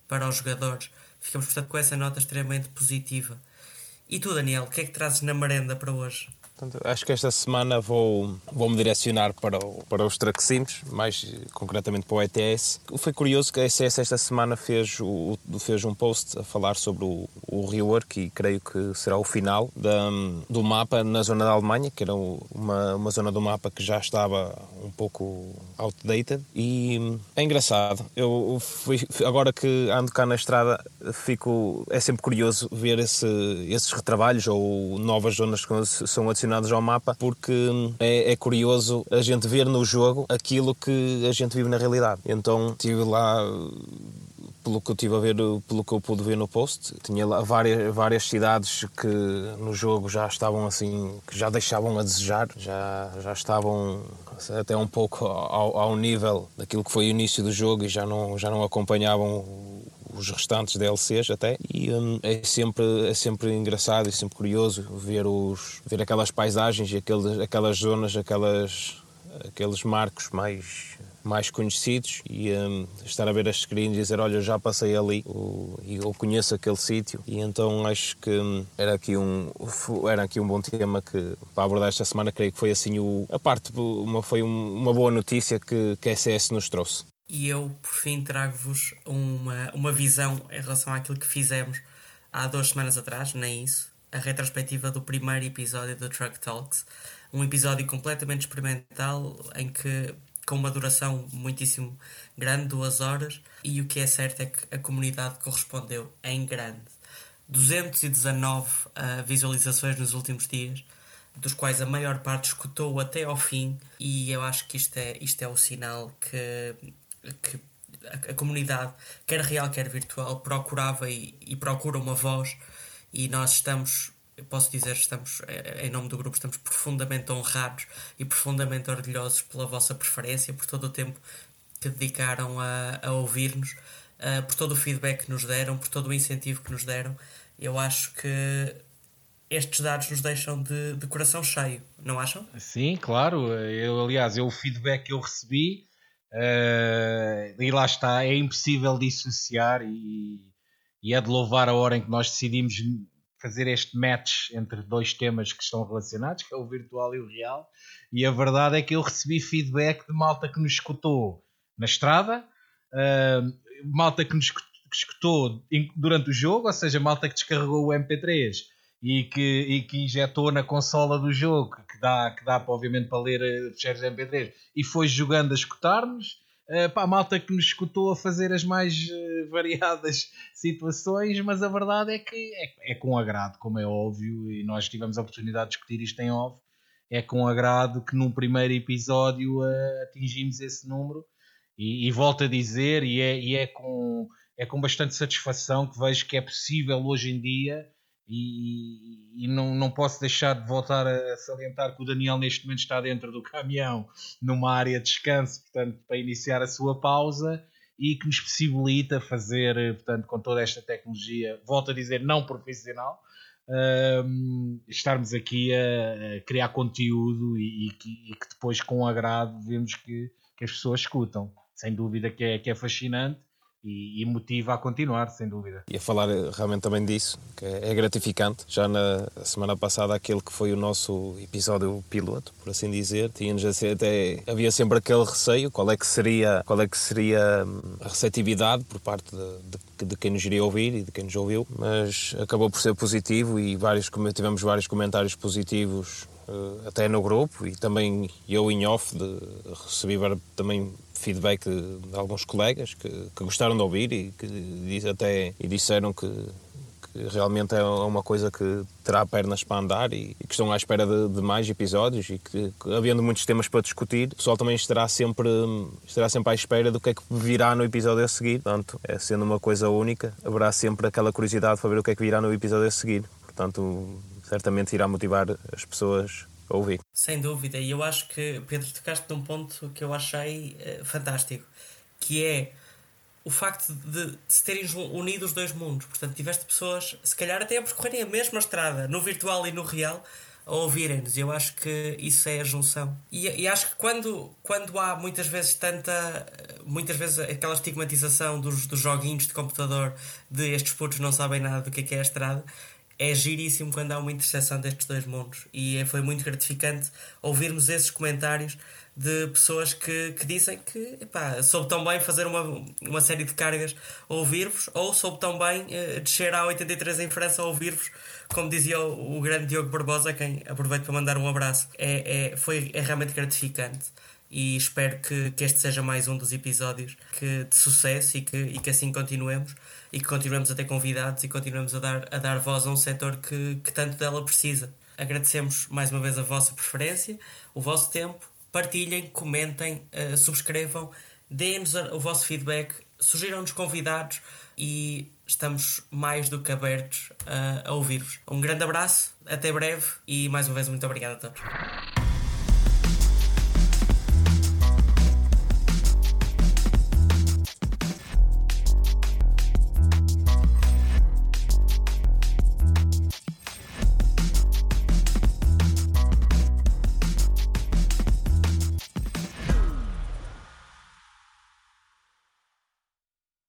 para os jogadores Ficamos, portanto, com essa nota extremamente positiva. E tu, Daniel, o que é que trazes na merenda para hoje? Portanto, acho que esta semana vou, vou me direcionar para, o, para os Traxims, mais concretamente para o ETS. Foi curioso que a ECS esta semana fez, o, fez um post a falar sobre o, o rework e creio que será o final da, do mapa na zona da Alemanha, que era uma, uma zona do mapa que já estava um pouco outdated. E é engraçado. Eu fui, agora que ando cá na estrada, fico, é sempre curioso ver esse, esses retrabalhos ou novas zonas que são adicionadas adicionados ao mapa, porque é, é, curioso a gente ver no jogo aquilo que a gente vive na realidade. Então estive lá pelo que eu tive a ver, pelo que eu pude ver no post, tinha lá várias, várias cidades que no jogo já estavam assim, que já deixavam a desejar, já, já estavam até um pouco ao, ao nível daquilo que foi o início do jogo e já não, já não acompanhavam os restantes DLCs até. E hum, é sempre é sempre engraçado e sempre curioso ver os ver aquelas paisagens e aquelas zonas aquelas aqueles marcos mais mais conhecidos e um, estar a ver as screens e dizer olha já passei ali ou, eu conheço aquele sítio. E então acho que um, era aqui um era aqui um bom tema que para abordar esta semana creio que foi assim o a parte uma foi uma boa notícia que que a SS nos trouxe e eu, por fim, trago-vos uma, uma visão em relação àquilo que fizemos há duas semanas atrás, nem isso, a retrospectiva do primeiro episódio do Truck Talks, um episódio completamente experimental em que com uma duração muitíssimo grande, duas horas, e o que é certo é que a comunidade correspondeu em grande. 219 uh, visualizações nos últimos dias, dos quais a maior parte escutou até ao fim, e eu acho que isto é, isto é o sinal que que a, a, comunidade, quer real, quer virtual, procurava e, e procura uma voz e nós estamos posso dizer, estamos, em nome do grupo, estamos profundamente honrados e profundamente orgulhosos pela vossa preferência, por todo o tempo que dedicaram a, a ouvir-nos, uh, por todo o feedback que nos deram, por todo o incentivo que nos deram. Eu acho que estes dados nos deixam de, de coração cheio, não acham? Sim, claro. Eu, aliás, eu, o feedback que eu recebi Uh, e lá está, é impossível dissociar e, e é de louvar a hora em que nós decidimos fazer este match entre dois temas que estão relacionados, que é o virtual e o real. E a verdade é que eu recebi feedback de malta que nos escutou na estrada, uh, malta que nos escutou durante o jogo, ou seja, malta que descarregou o MP3 e que, e que injetou na consola do jogo, que dá, que dá obviamente para ler fecheiros MP3, e foi jogando a escutar-nos. Uh, a malta que nos escutou a fazer as mais uh, variadas situações, mas a verdade é que é, é, com agrado, como é óbvio, e nós tivemos a oportunidade de discutir isto em off. É com agrado que num primeiro episódio uh, atingimos esse número, e, e volto a dizer, e é, e é, com, é com bastante satisfação que vejo que é possível hoje em dia e, e, não, não posso deixar de voltar a salientar que o Daniel neste momento está dentro do caminhão numa área de descanso, portanto, para iniciar a sua pausa e que nos possibilita fazer, portanto, com toda esta tecnologia, volto a dizer, não profissional, um, estarmos aqui a, a, criar conteúdo e, e, que, e, que, depois com agrado vemos que, que as pessoas escutam. Sem dúvida que é, que é fascinante e, e, motiva a continuar, sem dúvida. E a falar eh, realmente também disso, que é, é gratificante. Já na semana passada, aquele que foi o nosso episódio piloto, por assim dizer, tínhamos até havia sempre aquele receio, qual é que seria, qual é que seria hum, a receptividade por parte de, de, de quem nos iria ouvir e de quem nos ouviu, mas acabou por ser positivo e vários, tivemos vários comentários positivos até no grupo e também eu em off de, recebi também feedback de, de alguns colegas que, que, gostaram de ouvir e que diz, até e disseram que, que, realmente é uma coisa que terá pernas para andar e, e que estão à espera de, de mais episódios e que, havendo muitos temas para discutir, o pessoal também estará sempre, estará sempre à espera do que é que virá no episódio a seguir. Portanto, é sendo uma coisa única, haverá sempre aquela curiosidade para ver o que é que virá no episódio a seguir. Portanto, certamente irá motivar as pessoas ouvir. Sem dúvida, e eu acho que, Pedro, tocaste num ponto que eu achei uh, fantástico, que é o facto de, de, se terem unido os dois mundos. Portanto, tiveste pessoas, se calhar até a percorrerem a mesma estrada, no virtual e no real, a ouvirem-nos. Eu acho que isso é a junção. E, e, acho que quando, quando há muitas vezes tanta. muitas vezes aquela estigmatização dos, dos joguinhos de computador de estes putos não sabem nada do que é, que é a estrada. É giríssimo quando há uma interseção destes dois mundos. E foi muito gratificante ouvirmos esses comentários de pessoas que, que dizem que epá, soube tão bem fazer uma, uma série de cargas a ouvir-vos, ou soube tão bem uh, descer à 83 em França a ouvir-vos, como dizia o, o, grande Diogo Barbosa, quem aproveito para mandar um abraço. É, é, foi, é realmente gratificante. E espero que, que este seja mais um dos episódios que, de sucesso e que, e que assim continuemos e que continuemos a ter convidados e continuemos a dar, a dar voz a um setor que, que tanto dela precisa. Agradecemos mais uma vez a vossa preferência, o vosso tempo partilhem, comentem, uh, subscrevam, deem-nos o vosso feedback, sugiram-nos convidados e estamos mais do que abertos a ouvir-vos. Um grande abraço, até breve e mais uma vez muito obrigado a todos.